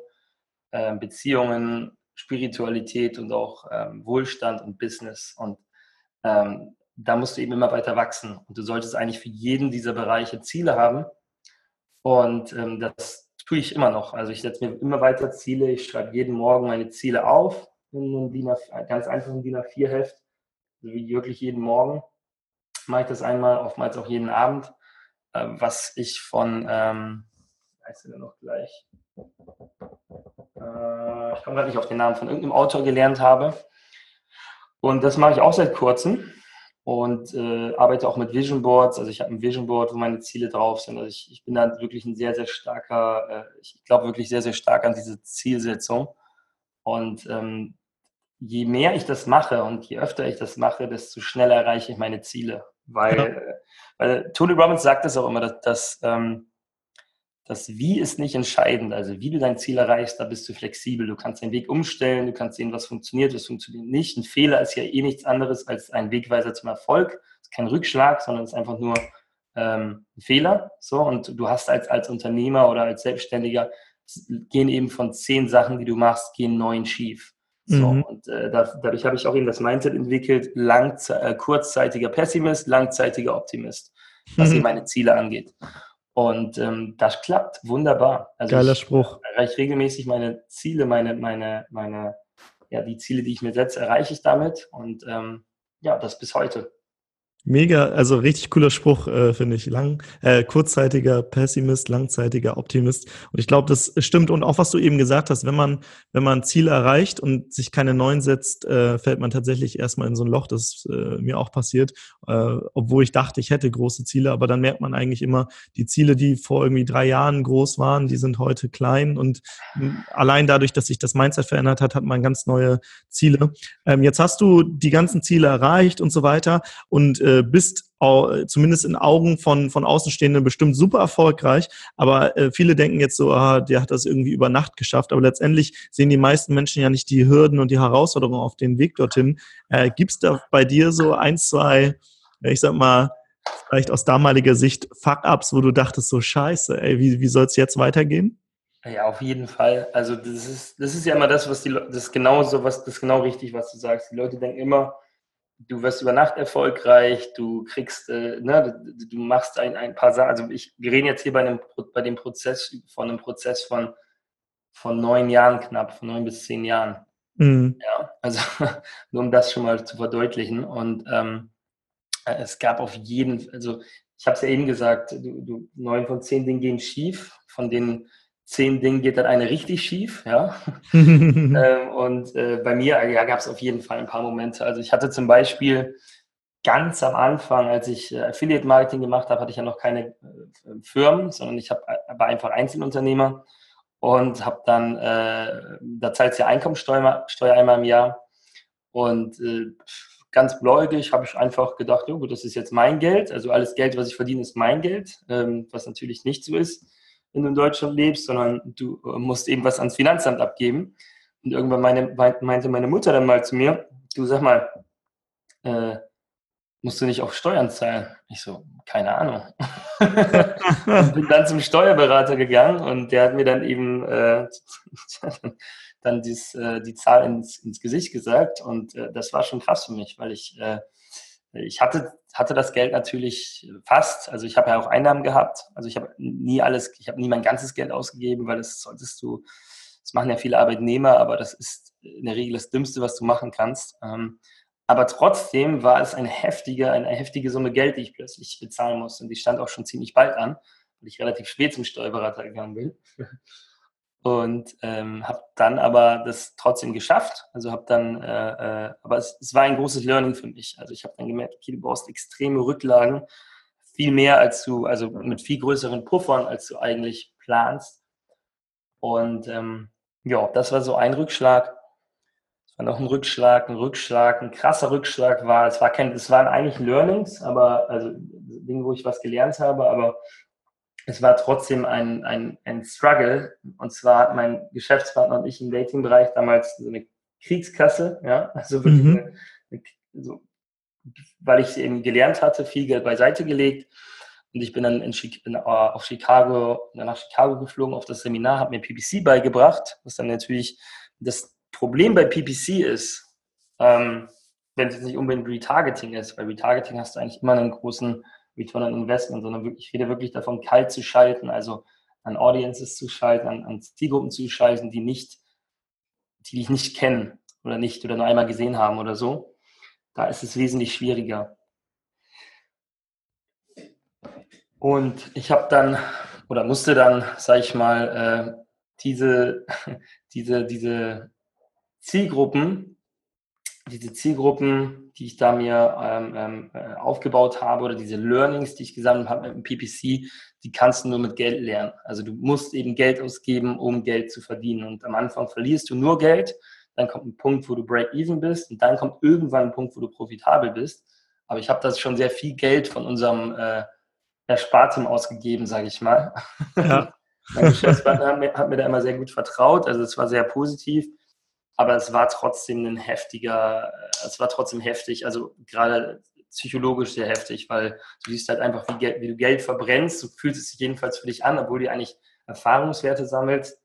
Speaker 3: äh, Beziehungen, Spiritualität und auch ähm, Wohlstand und Business. Und ähm, da musst du eben immer weiter wachsen. Und du solltest eigentlich für jeden dieser Bereiche Ziele haben. Und ähm, das tue ich immer noch. Also ich setze mir immer weiter Ziele. Ich schreibe jeden Morgen meine Ziele auf in einem DIN A, ganz einfachen DIN A4-Heft. Also wie wirklich jeden Morgen mache ich das einmal, oftmals auch jeden Abend. Äh, was ich von, ähm, heißt er noch gleich? Äh, ich komme gerade nicht auf den Namen von irgendeinem Autor gelernt habe. Und das mache ich auch seit kurzem und äh, arbeite auch mit Vision Boards. Also ich habe ein Vision Board, wo meine Ziele drauf sind. Also ich, ich bin da wirklich ein sehr, sehr starker, äh, ich glaube wirklich sehr, sehr stark an diese Zielsetzung. Und ähm, je mehr ich das mache und je öfter ich das mache, desto schneller erreiche ich meine Ziele. Weil, ja. weil Tony Robbins sagt es auch immer, dass, dass ähm, das Wie ist nicht entscheidend. Also wie du dein Ziel erreichst, da bist du flexibel. Du kannst den Weg umstellen, du kannst sehen, was funktioniert, was funktioniert nicht. Ein Fehler ist ja eh nichts anderes als ein Wegweiser zum Erfolg. Es ist kein Rückschlag, sondern es ist einfach nur ähm, ein Fehler. So, und du hast als, als Unternehmer oder als Selbstständiger gehen eben von zehn Sachen, die du machst, gehen neun schief. So, mhm. und äh, da, dadurch habe ich auch eben das Mindset entwickelt, lang, äh, kurzzeitiger Pessimist, langzeitiger Optimist, was mhm. eben meine Ziele angeht. Und ähm, das klappt wunderbar.
Speaker 1: Also Geiler ich Spruch.
Speaker 3: erreiche regelmäßig meine Ziele, meine, meine, meine, ja, die Ziele, die ich mir setze, erreiche ich damit. Und ähm, ja, das bis heute.
Speaker 1: Mega, also richtig cooler Spruch, äh, finde ich. Lang, äh, kurzzeitiger Pessimist, langzeitiger Optimist. Und ich glaube, das stimmt. Und auch was du eben gesagt hast, wenn man, wenn man Ziele erreicht und sich keine neuen setzt, äh, fällt man tatsächlich erstmal in so ein Loch. Das ist äh, mir auch passiert, äh, obwohl ich dachte, ich hätte große Ziele, aber dann merkt man eigentlich immer, die Ziele, die vor irgendwie drei Jahren groß waren, die sind heute klein. Und allein dadurch, dass sich das Mindset verändert hat, hat man ganz neue Ziele. Ähm, jetzt hast du die ganzen Ziele erreicht und so weiter. Und äh, bist auch, zumindest in Augen von, von Außenstehenden bestimmt super erfolgreich, aber äh, viele denken jetzt so, ah, der hat das irgendwie über Nacht geschafft, aber letztendlich sehen die meisten Menschen ja nicht die Hürden und die Herausforderungen auf den Weg dorthin. Äh, Gibt es da bei dir so ein, zwei, ich sag mal, vielleicht aus damaliger Sicht Fuck-Ups, wo du dachtest, so scheiße, ey, wie, wie soll es jetzt weitergehen?
Speaker 3: Ja, auf jeden Fall. Also das ist, das ist ja immer das, was die Leute, das ist genau so, was, das ist genau richtig, was du sagst. Die Leute denken immer, du wirst über Nacht erfolgreich, du kriegst, äh, ne, du, machst ein, ein paar Sachen. Also ich, wir reden jetzt hier bei, einem, bei dem Prozess von einem Prozess von, von neun Jahren knapp, von neun bis zehn Jahren. Mhm. Ja, also nur um das schon mal zu verdeutlichen. Und ähm, es gab auf jeden, also ich habe es ja eben gesagt, du, du, neun von zehn Dingen gehen schief, von denen zehn Dingen geht dann eine richtig schief, ja. ähm, und äh, bei mir ja, gab es auf jeden Fall ein paar Momente. Also ich hatte zum Beispiel ganz am Anfang, als ich äh, Affiliate Marketing gemacht habe, hatte ich ja noch keine äh, Firmen, sondern ich hab, äh, war einfach Einzelunternehmer und habe dann, äh, da zahlt ja Einkommensteuer Steuer einmal im Jahr und äh, ganz bläugig habe ich einfach gedacht, gut, das ist jetzt mein Geld, also alles Geld, was ich verdiene, ist mein Geld, ähm, was natürlich nicht so ist wenn du in Deutschland lebst, sondern du äh, musst eben was ans Finanzamt abgeben. Und irgendwann meine, meinte meine Mutter dann mal zu mir, du sag mal, äh, musst du nicht auch Steuern zahlen? Ich so, keine Ahnung. bin dann zum Steuerberater gegangen und der hat mir dann eben äh, dann dies, äh, die Zahl ins, ins Gesicht gesagt und äh, das war schon krass für mich, weil ich äh, ich hatte, hatte das Geld natürlich fast. Also ich habe ja auch Einnahmen gehabt. Also ich habe nie alles, ich habe nie mein ganzes Geld ausgegeben, weil das solltest du, das machen ja viele Arbeitnehmer, aber das ist in der Regel das Dümmste, was du machen kannst. Ähm, aber trotzdem war es eine heftige, eine heftige Summe Geld, die ich plötzlich bezahlen musste. Und die stand auch schon ziemlich bald an, weil ich relativ spät zum Steuerberater gegangen bin und ähm, habe dann aber das trotzdem geschafft. Also habe dann, äh, äh, aber es, es, war ein großes Learning für mich. Also ich habe dann gemerkt, okay, du brauchst extreme Rücklagen, viel mehr als du, also mit viel größeren Puffern, als du eigentlich planst. Und ähm, ja, das war so ein Rückschlag. Es war noch ein Rückschlag, ein Rückschlag, ein krasser Rückschlag war, es war kein, es waren eigentlich Learnings, aber also Dinge, wo ich was gelernt habe, aber es war trotzdem ein, ein, ein Struggle. Und zwar hat mein Geschäftspartner und ich im Datingbereich damals so eine Kriegskasse, ja, also wirklich mhm. eine, eine, so, weil ich eben gelernt hatte, viel Geld beiseite gelegt. Und ich bin dann in, bin äh, auf Chicago, nach Chicago geflogen auf das Seminar, habe mir PPC beigebracht, was dann natürlich das Problem bei PPC ist, ähm, wenn es jetzt nicht unbedingt Retargeting ist, weil Retargeting hast du eigentlich immer einen großen Return on Investment, sondern wirklich, ich rede wirklich davon, kalt zu schalten, also an Audiences zu schalten, an, an Zielgruppen zu schalten, die nicht, die dich nicht kennen oder nicht oder nur einmal gesehen haben oder so. Da ist es wesentlich schwieriger. Und ich habe dann oder musste dann, sage ich mal, äh, diese, diese, diese Zielgruppen diese Zielgruppen, die ich da mir ähm, ähm, äh, aufgebaut habe oder diese Learnings, die ich gesammelt habe mit dem PPC, die kannst du nur mit Geld lernen. Also du musst eben Geld ausgeben, um Geld zu verdienen. Und am Anfang verlierst du nur Geld, dann kommt ein Punkt, wo du break-even bist und dann kommt irgendwann ein Punkt, wo du profitabel bist. Aber ich habe da schon sehr viel Geld von unserem äh, Erspartem ausgegeben, sage ich mal. Ja. Mein Geschäftspartner hat mir, hat mir da immer sehr gut vertraut, also es war sehr positiv, aber es war trotzdem ein heftiger, es war trotzdem heftig, also gerade psychologisch sehr heftig, weil du siehst halt einfach, wie, wie du Geld verbrennst, du fühlst es sich jedenfalls für dich an, obwohl du eigentlich Erfahrungswerte sammelst,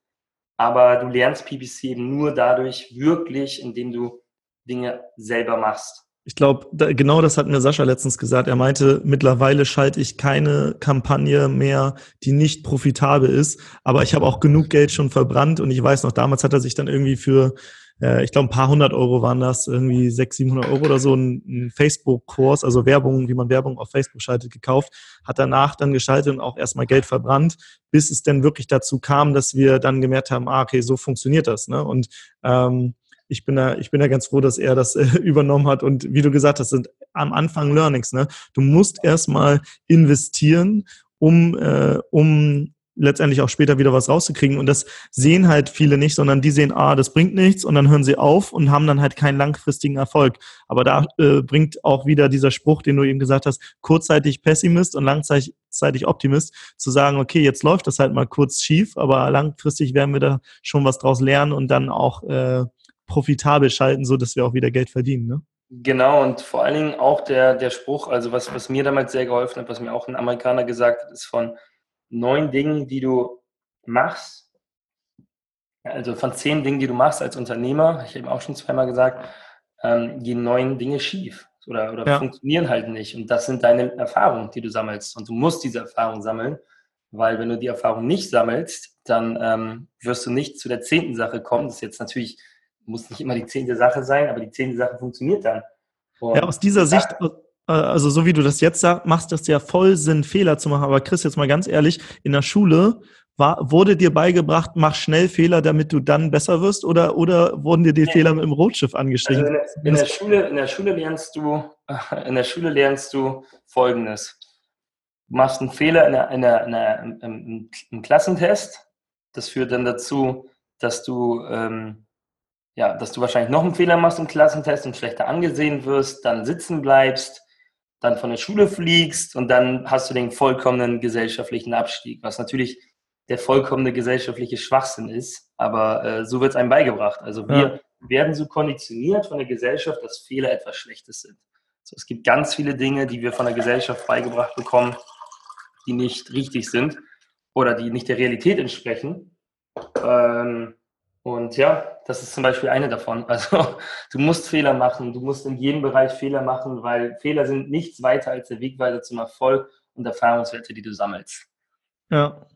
Speaker 3: aber du lernst PPC eben nur dadurch wirklich, indem du Dinge selber machst.
Speaker 1: Ich glaube, da, genau das hat mir Sascha letztens gesagt. Er meinte, mittlerweile schalte ich keine Kampagne mehr, die nicht profitabel ist. Aber ich habe auch genug Geld schon verbrannt und ich weiß noch, damals hat er sich dann irgendwie für, äh, ich glaube, ein paar hundert Euro waren das, irgendwie sechs, siebenhundert Euro oder so, ein Facebook-Kurs, also Werbung, wie man Werbung auf Facebook schaltet, gekauft, hat danach dann geschaltet und auch erstmal Geld verbrannt, bis es dann wirklich dazu kam, dass wir dann gemerkt haben, ah, okay, so funktioniert das. Ne? Und ähm, ich bin da, ich bin da ganz froh, dass er das äh, übernommen hat. Und wie du gesagt hast, sind am Anfang Learnings. Ne? Du musst erstmal investieren, um, äh, um letztendlich auch später wieder was rauszukriegen. Und das sehen halt viele nicht, sondern die sehen, ah, das bringt nichts und dann hören sie auf und haben dann halt keinen langfristigen Erfolg. Aber da äh, bringt auch wieder dieser Spruch, den du eben gesagt hast, kurzzeitig Pessimist und langzeitig Optimist, zu sagen, okay, jetzt läuft das halt mal kurz schief, aber langfristig werden wir da schon was draus lernen und dann auch äh, profitabel schalten, so dass wir auch wieder Geld verdienen. Ne?
Speaker 3: Genau, und vor allen Dingen auch der, der Spruch, also was, was mir damals sehr geholfen hat, was mir auch ein Amerikaner gesagt hat, ist von neun Dingen, die du machst, also von zehn Dingen, die du machst als Unternehmer, ich habe auch schon zweimal gesagt, ähm, gehen neun Dinge schief oder, oder ja. funktionieren halt nicht. Und das sind deine Erfahrungen, die du sammelst. Und du musst diese Erfahrungen sammeln, weil wenn du die Erfahrung nicht sammelst, dann ähm, wirst du nicht zu der zehnten Sache kommen. Das ist jetzt natürlich muss nicht immer die zehnte Sache sein, aber die zehnte Sache funktioniert dann.
Speaker 1: Und ja, aus dieser Sicht, äh, also so wie du das jetzt machst, das ja voll Sinn, Fehler zu machen. Aber Chris, jetzt mal ganz ehrlich, in der Schule war, wurde dir beigebracht, mach schnell Fehler, damit du dann besser wirst, oder, oder wurden dir die nee. Fehler mit dem Rotschiff angestrichen? Also
Speaker 3: in, in, der Schule, in der Schule lernst du, in der Schule lernst du Folgendes. Du machst einen Fehler in der, in der, in der, im, im Klassentest. Das führt dann dazu, dass du ähm, ja, dass du wahrscheinlich noch einen Fehler machst im Klassentest und schlechter angesehen wirst, dann sitzen bleibst, dann von der Schule fliegst und dann hast du den vollkommenen gesellschaftlichen Abstieg, was natürlich der vollkommene gesellschaftliche Schwachsinn ist, aber äh, so wird es einem beigebracht. Also wir ja. werden so konditioniert von der Gesellschaft, dass Fehler etwas Schlechtes sind. Also es gibt ganz viele Dinge, die wir von der Gesellschaft beigebracht bekommen, die nicht richtig sind oder die nicht der Realität entsprechen. Ähm, und ja, das ist zum Beispiel eine davon. Also du musst Fehler machen, du musst in jedem Bereich Fehler machen, weil Fehler sind nichts weiter als der Wegweiser zum Erfolg und Erfahrungswerte, die du sammelst.
Speaker 1: Ja.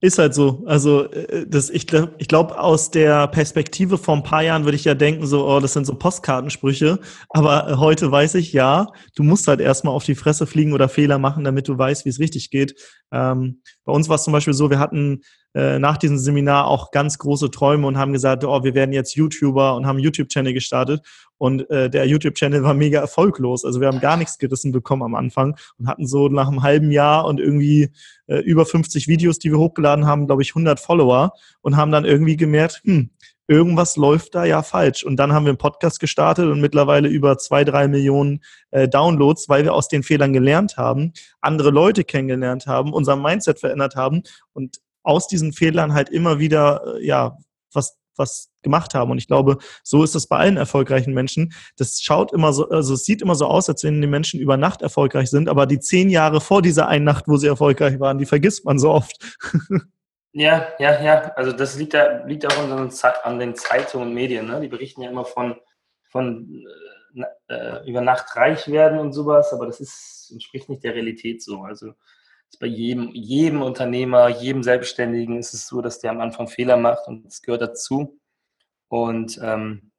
Speaker 1: Ist halt so. Also äh, das, ich glaube, ich glaub, aus der Perspektive vor ein paar Jahren würde ich ja denken, so, oh, das sind so Postkartensprüche. Aber äh, heute weiß ich, ja, du musst halt erstmal auf die Fresse fliegen oder Fehler machen, damit du weißt, wie es richtig geht. Ähm, bei uns war es zum Beispiel so, wir hatten äh, nach diesem Seminar auch ganz große Träume und haben gesagt, oh, wir werden jetzt YouTuber und haben YouTube-Channel gestartet. Und äh, der YouTube-Channel war mega erfolglos. Also wir haben gar nichts gerissen bekommen am Anfang und hatten so nach einem halben Jahr und irgendwie äh, über 50 Videos, die wir hochgeladen haben, glaube ich, 100 Follower und haben dann irgendwie gemerkt, hm, irgendwas läuft da ja falsch. Und dann haben wir einen Podcast gestartet und mittlerweile über zwei, drei Millionen äh, Downloads, weil wir aus den Fehlern gelernt haben, andere Leute kennengelernt haben, unser Mindset verändert haben und aus diesen Fehlern halt immer wieder, äh, ja, was, was gemacht haben. Und ich glaube, so ist das bei allen erfolgreichen Menschen. Das schaut immer so, also es sieht immer so aus, als wenn die Menschen über Nacht erfolgreich sind, aber die zehn Jahre vor dieser einen Nacht, wo sie erfolgreich waren, die vergisst man so oft.
Speaker 3: Ja, ja, ja. Also das liegt, da, liegt auch an, an den Zeitungen und Medien. Ne? Die berichten ja immer von, von äh, äh, über Nacht reich werden und sowas, aber das ist, entspricht nicht der Realität so. Also bei jedem, jedem Unternehmer, jedem Selbstständigen ist es so, dass der am Anfang Fehler macht und das gehört dazu. Und ähm,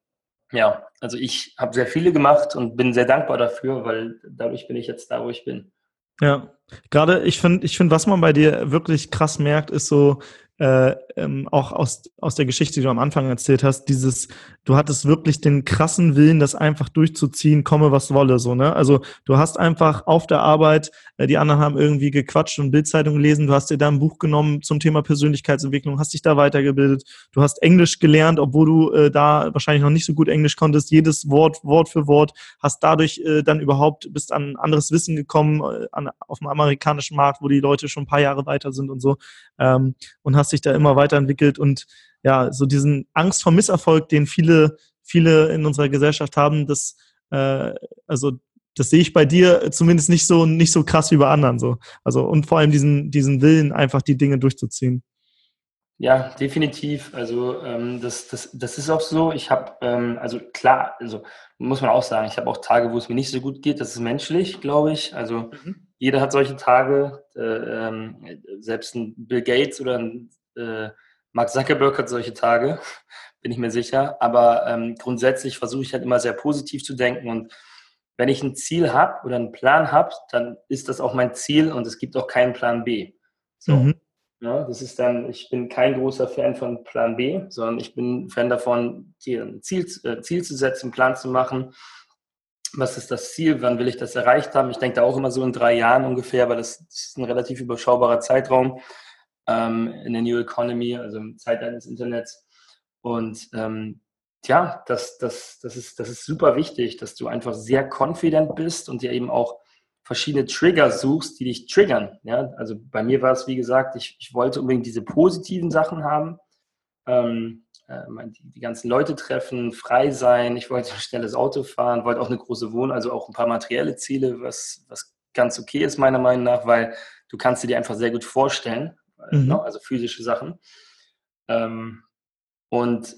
Speaker 3: ja, also ich habe sehr viele gemacht und bin sehr dankbar dafür, weil dadurch bin ich jetzt da, wo ich bin.
Speaker 1: Ja, gerade ich finde, ich finde, was man bei dir wirklich krass merkt, ist so äh, ähm, auch aus, aus der Geschichte, die du am Anfang erzählt hast, dieses, du hattest wirklich den krassen Willen, das einfach durchzuziehen, komme was wolle, so, ne? Also du hast einfach auf der Arbeit, äh, die anderen haben irgendwie gequatscht und Bildzeitung gelesen, du hast dir da ein Buch genommen zum Thema Persönlichkeitsentwicklung, hast dich da weitergebildet, du hast Englisch gelernt, obwohl du äh, da wahrscheinlich noch nicht so gut Englisch konntest, jedes Wort, Wort für Wort, hast dadurch äh, dann überhaupt, bist an anderes Wissen gekommen, äh, an, auf dem amerikanischen Markt, wo die Leute schon ein paar Jahre weiter sind und so, ähm, und hast sich da immer weiterentwickelt und ja, so diesen Angst vor Misserfolg, den viele, viele in unserer Gesellschaft haben, das, äh, also das sehe ich bei dir zumindest nicht so nicht so krass wie bei anderen so. Also und vor allem diesen diesen Willen einfach die Dinge durchzuziehen.
Speaker 3: Ja, definitiv. Also ähm, das, das, das ist auch so. Ich habe, ähm, also klar, also muss man auch sagen, ich habe auch Tage, wo es mir nicht so gut geht. Das ist menschlich, glaube ich. Also mhm. jeder hat solche Tage. Äh, ähm, selbst ein Bill Gates oder ein äh, Mark Zuckerberg hat solche Tage, bin ich mir sicher. Aber ähm, grundsätzlich versuche ich halt immer sehr positiv zu denken und wenn ich ein Ziel habe oder einen Plan habe, dann ist das auch mein Ziel und es gibt auch keinen Plan B. So. Mhm. Ja, das ist dann, ich bin kein großer Fan von Plan B, sondern ich bin Fan davon, dir ein Ziel, äh, Ziel zu setzen, einen Plan zu machen. Was ist das Ziel? Wann will ich das erreicht haben? Ich denke da auch immer so in drei Jahren ungefähr, weil das, das ist ein relativ überschaubarer Zeitraum ähm, in der New Economy, also im Zeitalter des Internets. Und ähm, Tja, das, das, das, ist, das ist super wichtig, dass du einfach sehr confident bist und dir eben auch verschiedene Trigger suchst, die dich triggern. Ja? Also bei mir war es, wie gesagt, ich, ich wollte unbedingt diese positiven Sachen haben, ähm, äh, die, ganzen Leute treffen, frei sein, ich wollte ein schnelles Auto fahren, wollte auch eine große Wohnung, also auch ein paar materielle Ziele, was, was ganz okay ist meiner Meinung nach, weil du kannst dir einfach sehr gut vorstellen, mhm. ne? also physische Sachen. Ähm, und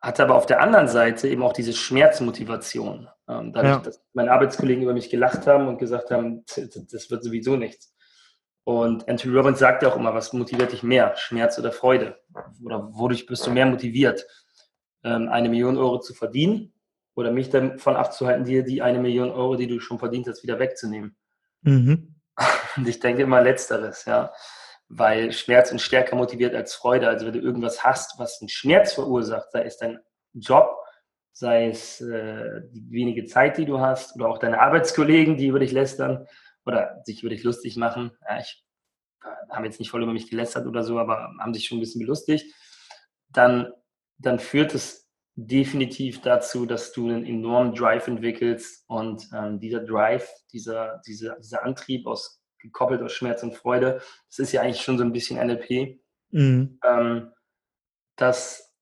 Speaker 3: hatte aber auf der anderen Seite eben auch diese Schmerzmotivation. Ähm, dadurch, ja. dass meine Arbeitskollegen über mich gelacht haben und gesagt haben, das wird sowieso nichts. Und Anthony Robbins sagt ja auch immer, was motiviert dich mehr, Schmerz oder Freude? Oder wodurch bist du mehr motiviert, ähm, eine Million Euro zu verdienen oder mich davon abzuhalten, dir die eine Million Euro, die du schon verdient hast, wieder wegzunehmen? Mhm. Und ich denke immer Letzteres, ja weil Schmerz uns stärker motiviert als Freude. Also wenn du irgendwas hast, was einen Schmerz verursacht, sei es dein Job, sei es äh, die wenige Zeit, die du hast, oder auch deine Arbeitskollegen, die über dich lästern oder sich über dich lustig machen. Ja, ich äh, habe jetzt nicht voll über mich gelästert oder so, aber haben sich schon ein bisschen belustigt. Dann, dann führt es definitiv dazu, dass du einen enormen Drive entwickelst und ähm, dieser Drive, dieser, dieser, dieser Antrieb aus gekoppelt aus Schmerz und Freude. Das ist ja eigentlich schon so ein bisschen NLP. Mhm. Ähm, das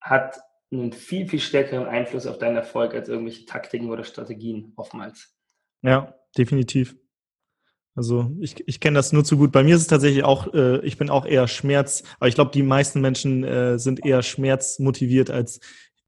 Speaker 3: hat einen viel, viel stärkeren Einfluss auf deinen Erfolg als irgendwelche Taktiken oder Strategien oftmals.
Speaker 1: Ja, definitiv. Also ich, ich kenne das nur zu gut. Bei mir ist es tatsächlich auch, äh, ich bin auch eher Schmerz, aber ich glaube, die meisten Menschen äh, sind eher schmerzmotiviert als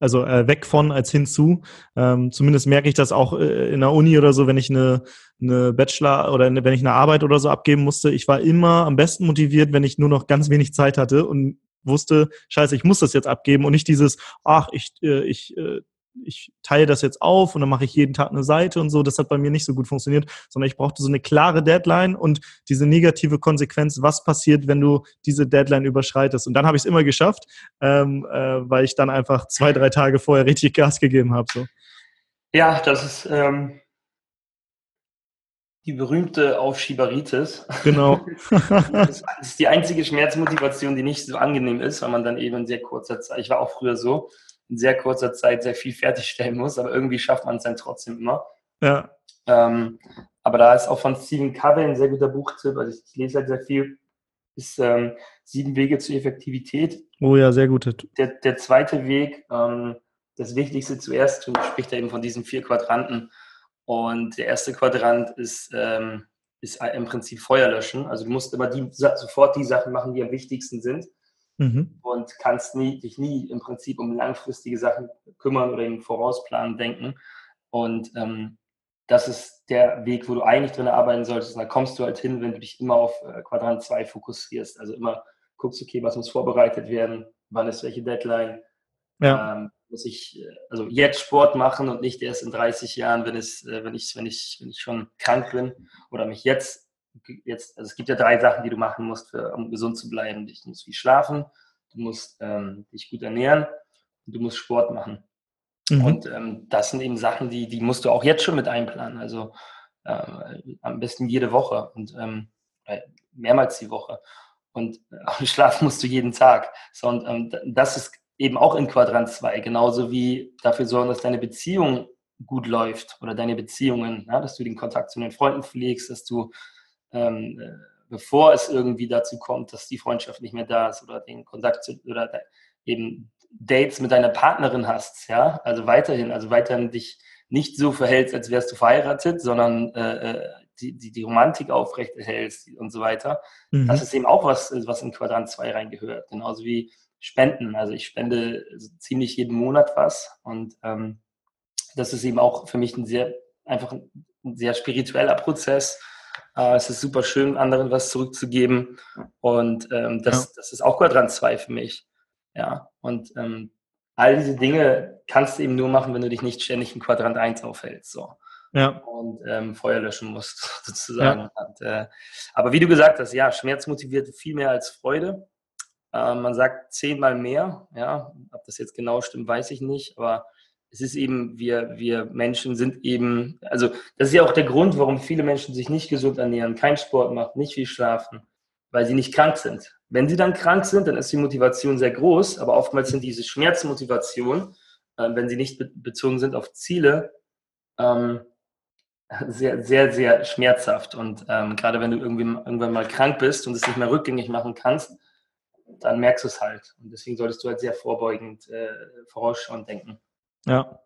Speaker 1: also äh, weg von als hinzu. Ähm, zumindest merke ich das auch äh, in der Uni oder so, wenn ich eine, eine Bachelor oder eine, wenn ich eine Arbeit oder so abgeben musste. Ich war immer am besten motiviert, wenn ich nur noch ganz wenig Zeit hatte und wusste, scheiße, ich muss das jetzt abgeben und nicht dieses, ach, ich, äh, ich äh, ich teile das jetzt auf und dann mache ich jeden Tag eine Seite und so. Das hat bei mir nicht so gut funktioniert, sondern ich brauchte so eine klare Deadline und diese negative Konsequenz, was passiert, wenn du diese Deadline überschreitest. Und dann habe ich es immer geschafft, ähm, äh, weil ich dann einfach zwei, drei Tage vorher richtig Gas gegeben habe. So.
Speaker 3: Ja, das ist ähm, die berühmte Aufschieberitis.
Speaker 1: Genau.
Speaker 3: das ist die einzige Schmerzmotivation, die nicht so angenehm ist, weil man dann eben in sehr kurzer Zeit, ich war auch früher so, in sehr kurzer Zeit sehr viel fertigstellen muss, aber irgendwie schafft man es dann trotzdem immer.
Speaker 1: Ja.
Speaker 3: Ähm, aber da ist auch von Stephen Covey ein sehr guter Buchtipp, also ich, lese halt sehr viel, ist ähm, Sieben Wege zur Effektivität.
Speaker 1: Oh ja, sehr gut.
Speaker 3: Der, der zweite Weg, ähm, das Wichtigste zuerst, und spricht er eben von diesen vier Quadranten. Und der erste Quadrant ist, ähm, ist im Prinzip Feuer löschen. Also du musst immer die, sofort die Sachen machen, die am wichtigsten sind mhm. und kannst nie, dich nie im Prinzip um langfristige Sachen kümmern oder im Vorausplan denken. Und ähm, das ist der Weg, wo du eigentlich drin arbeiten solltest. Und da kommst du halt hin, wenn du dich immer auf äh, Quadrant 2 fokussierst. Also immer guckst, okay, was muss vorbereitet werden, wann ist welche Deadline. Ja. Ähm, muss ich äh, also jetzt Sport machen und nicht erst in 30 Jahren, wenn es, äh, wenn ich, wenn ich, wenn ich schon krank bin oder mich jetzt jetzt, also es gibt ja drei Sachen, die du machen musst, für, um gesund zu bleiben. Du musst viel schlafen, du musst ähm, dich gut ernähren und du musst Sport machen. Mhm. Und ähm, das sind eben Sachen, die, die musst du auch jetzt schon mit einplanen. Also äh, am besten jede Woche und ähm, mehrmals die Woche. Und äh, schlafen musst du jeden Tag. So, und ähm, das ist eben auch in Quadrant 2, genauso wie dafür sorgen, dass deine Beziehung gut läuft oder deine Beziehungen, ja, dass du den Kontakt zu den Freunden pflegst, dass du, ähm, äh, bevor es irgendwie dazu kommt, dass die Freundschaft nicht mehr da ist oder den Kontakt zu, oder eben Dates mit deiner Partnerin hast, ja, also weiterhin, also weiterhin dich nicht so verhältst, als wärst du verheiratet, sondern äh, äh die, die, die Romantik aufrechterhältst und so weiter. Mhm. Das ist eben auch was, was in Quadrant 2 reingehört. Genauso wie Spenden. Also ich spende ziemlich jeden Monat was und ähm, das ist eben auch für mich ein sehr, einfach ein sehr spiritueller Prozess. Äh, es ist super schön, anderen was zurückzugeben und ähm, das, ja. das ist auch Quadrant 2 für mich. Ja, und ähm, all diese Dinge kannst du eben nur machen, wenn du dich nicht ständig in Quadrant 1 aufhältst. So. Ja. Und ähm, Feuer löschen musst, sozusagen. Ja. Und, äh, aber wie du gesagt hast, ja, Schmerz motiviert viel mehr als Freude. Äh, man sagt zehnmal mehr. Ja, ob das jetzt genau stimmt, weiß ich nicht. Aber es ist eben, wir, wir Menschen sind eben, also das ist ja auch der Grund, warum viele Menschen sich nicht gesund ernähren, keinen Sport machen, nicht viel schlafen, weil sie nicht krank sind. Wenn sie dann krank sind, dann ist die Motivation sehr groß, aber oftmals sind diese Schmerzmotivationen, äh, wenn sie nicht be bezogen sind auf Ziele, ähm, sehr, sehr, sehr schmerzhaft. Und ähm, gerade wenn du irgendwie irgendwann mal krank bist und es nicht mehr rückgängig machen kannst, dann merkst du es halt. Und deswegen solltest du halt sehr vorbeugend, äh, vorausschauend denken.
Speaker 1: Ja.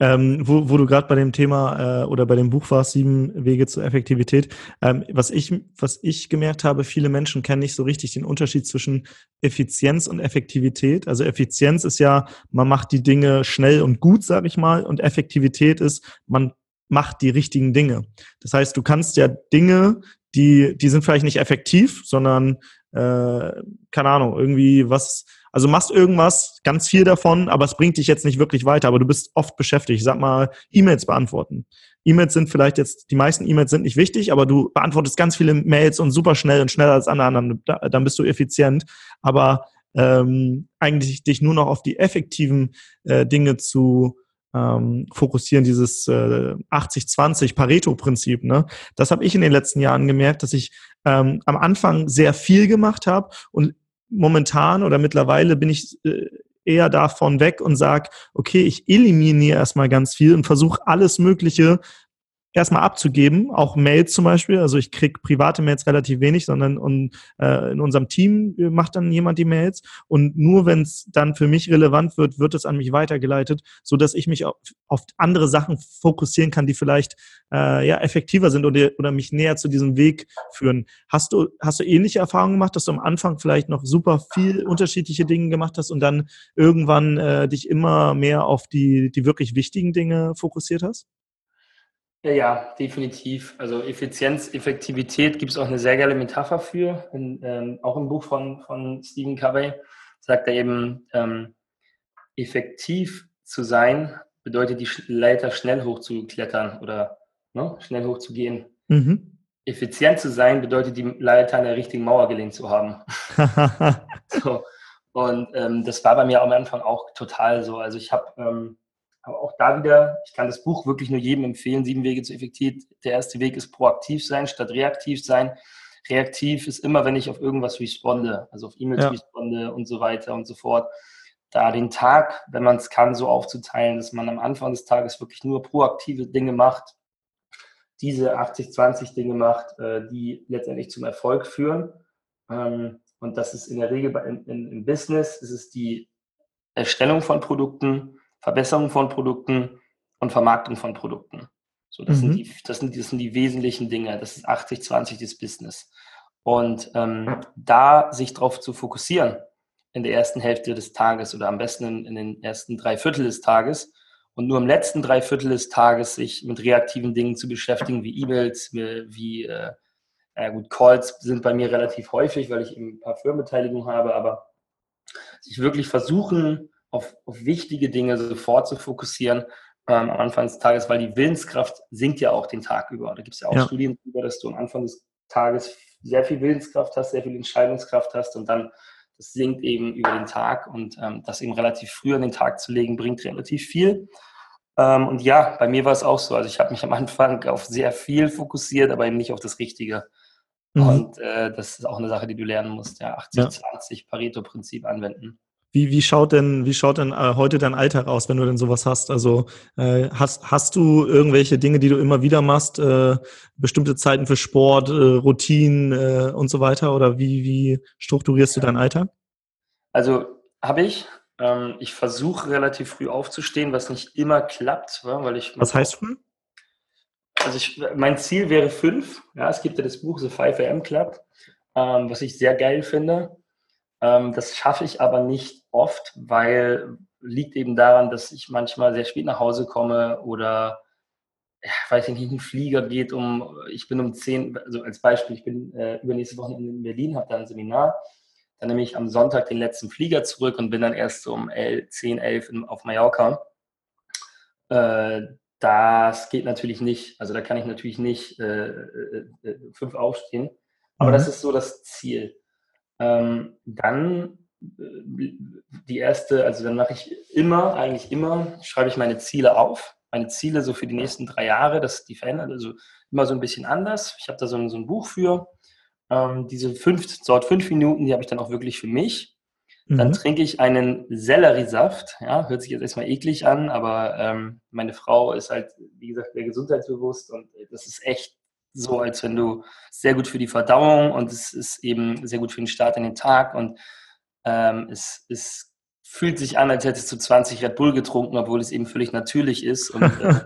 Speaker 1: Ähm, wo, wo du gerade bei dem Thema äh, oder bei dem Buch warst, sieben Wege zur Effektivität. Ähm, was, ich, was ich gemerkt habe, viele Menschen kennen nicht so richtig den Unterschied zwischen Effizienz und Effektivität. Also Effizienz ist ja, man macht die Dinge schnell und gut, sage ich mal, und Effektivität ist, man macht die richtigen Dinge. Das heißt, du kannst ja Dinge, die, die sind vielleicht nicht effektiv, sondern, äh, keine Ahnung, irgendwie was, also machst irgendwas, ganz viel davon, aber es bringt dich jetzt nicht wirklich weiter, aber du bist oft beschäftigt. Sag mal, E-Mails beantworten. E-Mails sind vielleicht jetzt, die meisten E-Mails sind nicht wichtig, aber du beantwortest ganz viele Mails und super schnell und schneller als alle anderen, dann bist du effizient. Aber ähm, eigentlich dich nur noch auf die effektiven äh, Dinge zu ähm, fokussieren, dieses äh, 80-20 Pareto-Prinzip. Ne? Das habe ich in den letzten Jahren gemerkt, dass ich ähm, am Anfang sehr viel gemacht habe und momentan oder mittlerweile bin ich äh, eher davon weg und sage, okay, ich eliminiere erstmal ganz viel und versuche alles Mögliche erstmal abzugeben, auch Mails zum Beispiel. Also ich kriege private Mails relativ wenig, sondern und, äh, in unserem Team macht dann jemand die Mails. Und nur wenn es dann für mich relevant wird, wird es an mich weitergeleitet, so dass ich mich auf, auf andere Sachen fokussieren kann, die vielleicht äh, ja effektiver sind oder, oder mich näher zu diesem Weg führen. Hast du, hast du ähnliche Erfahrungen gemacht, dass du am Anfang vielleicht noch super viel unterschiedliche Dinge gemacht hast und dann irgendwann äh, dich immer mehr auf die, die wirklich wichtigen Dinge fokussiert hast?
Speaker 3: Ja, ja, definitiv. Also Effizienz, Effektivität gibt es auch eine sehr geile Metapher für. In, ähm, auch im Buch von, von Stephen Covey sagt er eben, ähm, effektiv zu sein bedeutet die Leiter schnell hochzuklettern oder ne, schnell hochzugehen. Mhm. Effizient zu sein bedeutet die Leiter an der richtigen Mauer gelehnt zu haben. so. Und ähm, das war bei mir am Anfang auch total so. Also ich habe ähm, aber auch da wieder, ich kann das Buch wirklich nur jedem empfehlen, Sieben Wege zur Effektivität. Der erste Weg ist proaktiv sein statt reaktiv sein. Reaktiv ist immer, wenn ich auf irgendwas responde, also auf E-Mails ja. responde und so weiter und so fort. Da den Tag, wenn man es kann, so aufzuteilen, dass man am Anfang des Tages wirklich nur proaktive Dinge macht, diese 80-20 Dinge macht, äh, die letztendlich zum Erfolg führen. Ähm, und das ist in der Regel im Business, ist es die Erstellung von Produkten, Verbesserung von Produkten und Vermarktung von Produkten. So, das, mhm. sind die, das, sind, das sind die wesentlichen Dinge. Das ist 80-20 des Business. Und ähm, da sich darauf zu fokussieren in der ersten Hälfte des Tages oder am besten in, in den ersten drei Viertel des Tages und nur im letzten drei Viertel des Tages sich mit reaktiven Dingen zu beschäftigen, wie E-Mails, wie äh, äh, gut, Calls sind bei mir relativ häufig, weil ich eben ein paar Firmenbeteiligungen habe, aber sich wirklich versuchen, auf, auf wichtige Dinge sofort zu fokussieren ähm, am Anfang des Tages, weil die Willenskraft sinkt ja auch den Tag über. Da gibt es ja auch ja. Studien darüber, dass du am Anfang des Tages sehr viel Willenskraft hast, sehr viel Entscheidungskraft hast und dann das sinkt eben über den Tag und ähm, das eben relativ früh an den Tag zu legen, bringt relativ viel. Ähm, und ja, bei mir war es auch so. Also ich habe mich am Anfang auf sehr viel fokussiert, aber eben nicht auf das Richtige. Mhm. Und äh, das ist auch eine Sache, die du lernen musst. Ja, 80-20 ja. Pareto-Prinzip anwenden.
Speaker 1: Wie, wie schaut denn, wie schaut denn äh, heute dein Alltag aus, wenn du denn sowas hast? Also äh, hast, hast du irgendwelche Dinge, die du immer wieder machst, äh, bestimmte Zeiten für Sport, äh, Routinen äh, und so weiter? Oder wie, wie strukturierst du deinen Alltag?
Speaker 3: Also habe ich. Ähm, ich versuche relativ früh aufzustehen, was nicht immer klappt, weil ich.
Speaker 1: Was heißt früh?
Speaker 3: Also ich, mein Ziel wäre fünf. Ja, es gibt ja das Buch The 5 AM Club, ähm, was ich sehr geil finde. Ähm, das schaffe ich aber nicht oft, weil liegt eben daran, dass ich manchmal sehr spät nach Hause komme oder ja, weiß ich nicht, ein Flieger geht um, ich bin um 10, also als Beispiel, ich bin äh, übernächste Woche in Berlin, habe da ein Seminar, dann nehme ich am Sonntag den letzten Flieger zurück und bin dann erst so um 11, 10, 11 auf Mallorca. Äh, das geht natürlich nicht, also da kann ich natürlich nicht äh, äh, äh fünf aufstehen, aber mhm. das ist so das Ziel. Ähm, dann äh, die erste, also dann mache ich immer, eigentlich immer, schreibe ich meine Ziele auf. Meine Ziele so für die nächsten drei Jahre, dass die verändern, also immer so ein bisschen anders. Ich habe da so ein, so ein Buch für. Ähm, diese fünf, dort fünf Minuten, die habe ich dann auch wirklich für mich. Dann mhm. trinke ich einen Selleriesaft. Ja, hört sich jetzt erstmal eklig an, aber ähm, meine Frau ist halt, wie gesagt, sehr gesundheitsbewusst und das ist echt so, als wenn du sehr gut für die Verdauung und es ist eben sehr gut für den Start in den Tag und ähm, es, es fühlt sich an, als hättest du 20 Red Bull getrunken, obwohl es eben völlig natürlich ist und, äh,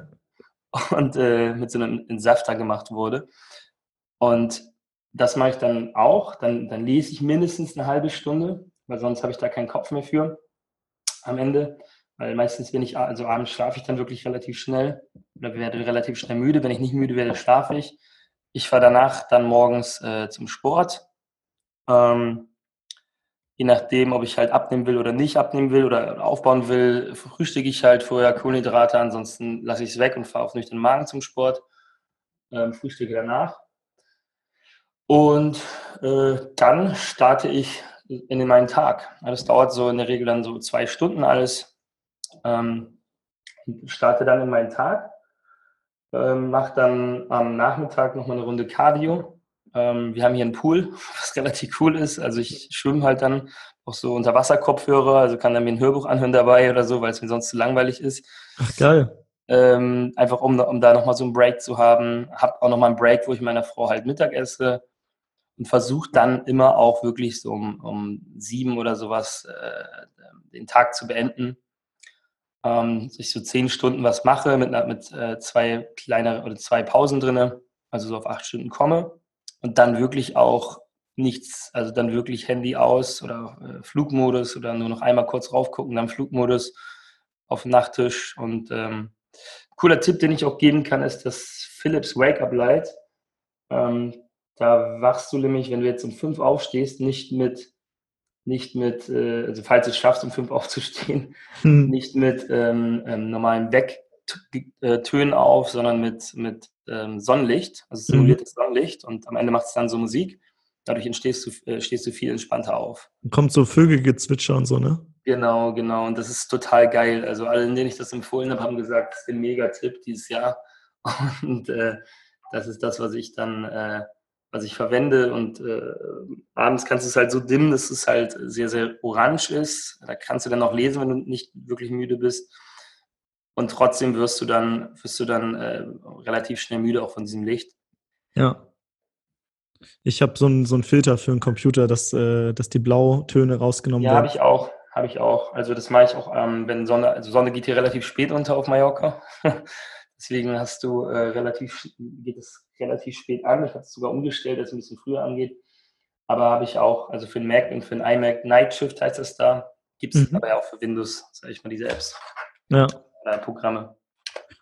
Speaker 3: und äh, mit so einem Entsafter gemacht wurde. Und das mache ich dann auch. Dann, dann lese ich mindestens eine halbe Stunde, weil sonst habe ich da keinen Kopf mehr für am Ende. Weil meistens bin ich, also abends schlafe ich dann wirklich relativ schnell oder werde relativ schnell müde. Wenn ich nicht müde werde, schlafe ich. Ich fahre danach dann morgens äh, zum Sport. Ähm, je nachdem, ob ich halt abnehmen will oder nicht abnehmen will oder aufbauen will, frühstücke ich halt vorher Kohlenhydrate, ansonsten lasse ich es weg und fahre auf nüchternen Magen zum Sport. Ähm, frühstücke danach. Und äh, dann starte ich in meinen Tag. Das dauert so in der Regel dann so zwei Stunden alles. Ähm, starte dann in meinen Tag ähm, mache dann am Nachmittag nochmal eine Runde Cardio. Ähm, wir haben hier einen Pool, was relativ cool ist. Also ich schwimme halt dann auch so unter Wasserkopfhörer, also kann dann mir ein Hörbuch anhören dabei oder so, weil es mir sonst zu langweilig ist.
Speaker 1: Ach geil.
Speaker 3: Ähm, einfach um, um da nochmal so einen Break zu haben. Hab auch nochmal einen Break, wo ich meiner Frau halt Mittag esse und versuche dann immer auch wirklich so um, um sieben oder sowas äh, den Tag zu beenden ähm, ich so zehn Stunden was mache mit, mit äh, zwei kleine oder zwei Pausen drinne, also so auf acht Stunden komme und dann wirklich auch nichts, also dann wirklich Handy aus oder äh, Flugmodus oder nur noch einmal kurz raufgucken, dann Flugmodus auf den Nachttisch und ähm, cooler Tipp, den ich auch geben kann, ist das Philips Wake Up Light. Ähm, da wachst du nämlich, wenn du jetzt um fünf aufstehst, nicht mit nicht mit, äh, also falls du es schaffst, um fünf aufzustehen, hm. nicht mit ähm, ähm, normalen Wecktönen auf, sondern mit, mit ähm, Sonnenlicht, also mhm. simuliertes mhm. Sonnenlicht und am Ende macht es dann so Musik. Dadurch entstehst du, äh, stehst du viel entspannter auf.
Speaker 1: Kommt so Vögelgezwitscher und so, ne?
Speaker 3: Genau, genau. Und das ist total geil. Also allen, denen ich das empfohlen habe, haben gesagt, das ist ein Mega-Tipp dieses Jahr. Und äh, das ist das, was ich dann äh, was ich verwende. Und äh, abends kannst du es halt so dimmen, dass es halt sehr, sehr orange ist. Da kannst du dann auch lesen, wenn du nicht wirklich müde bist. Und trotzdem wirst du dann, wirst du dann äh, relativ schnell müde auch von diesem Licht.
Speaker 1: Ja. Ich habe so einen so Filter für einen Computer, dass, äh, dass die Blautöne rausgenommen
Speaker 3: ja, werden. Ja, habe ich auch. Habe ich auch. Also das mache ich auch, ähm, wenn Sonne, also Sonne geht hier relativ spät unter auf Mallorca. Deswegen hast du äh, relativ, geht es relativ spät an. Ich habe es sogar umgestellt, dass es ein bisschen früher angeht. Aber habe ich auch, also für den Mac und für den iMac Night Shift heißt das da. Gibt es mhm. aber ja auch für Windows, sage ich mal, diese Apps.
Speaker 1: Ja.
Speaker 3: Oder Programme.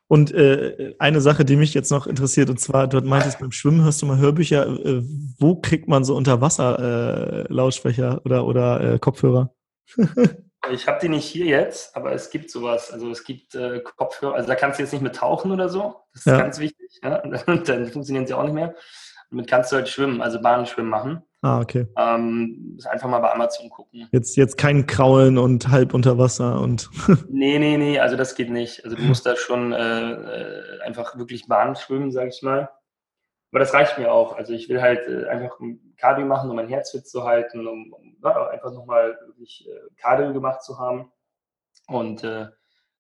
Speaker 1: Und äh, eine Sache, die mich jetzt noch interessiert, und zwar, du meintest, beim Schwimmen hörst du mal Hörbücher. Äh, wo kriegt man so unter Wasser äh, Lautsprecher oder, oder äh, Kopfhörer?
Speaker 3: Ich habe die nicht hier jetzt, aber es gibt sowas. Also es gibt äh, Kopfhörer, also da kannst du jetzt nicht mit tauchen oder so. Das ist ja. ganz wichtig. Ja? Dann funktionieren sie auch nicht mehr. Damit kannst du halt schwimmen, also Bahnenschwimmen machen.
Speaker 1: Ah, okay.
Speaker 3: Ähm, einfach mal bei Amazon gucken.
Speaker 1: Jetzt, jetzt kein Kraulen und halb unter Wasser und.
Speaker 3: nee, nee, nee, also das geht nicht. Also du musst da schon äh, äh, einfach wirklich Bahn schwimmen, sag ich mal. Aber das reicht mir auch. Also ich will halt äh, einfach ein Cardio machen, um mein Herz fit zu halten, um, um ja, einfach nochmal wirklich äh, Cardio gemacht zu haben. Und äh,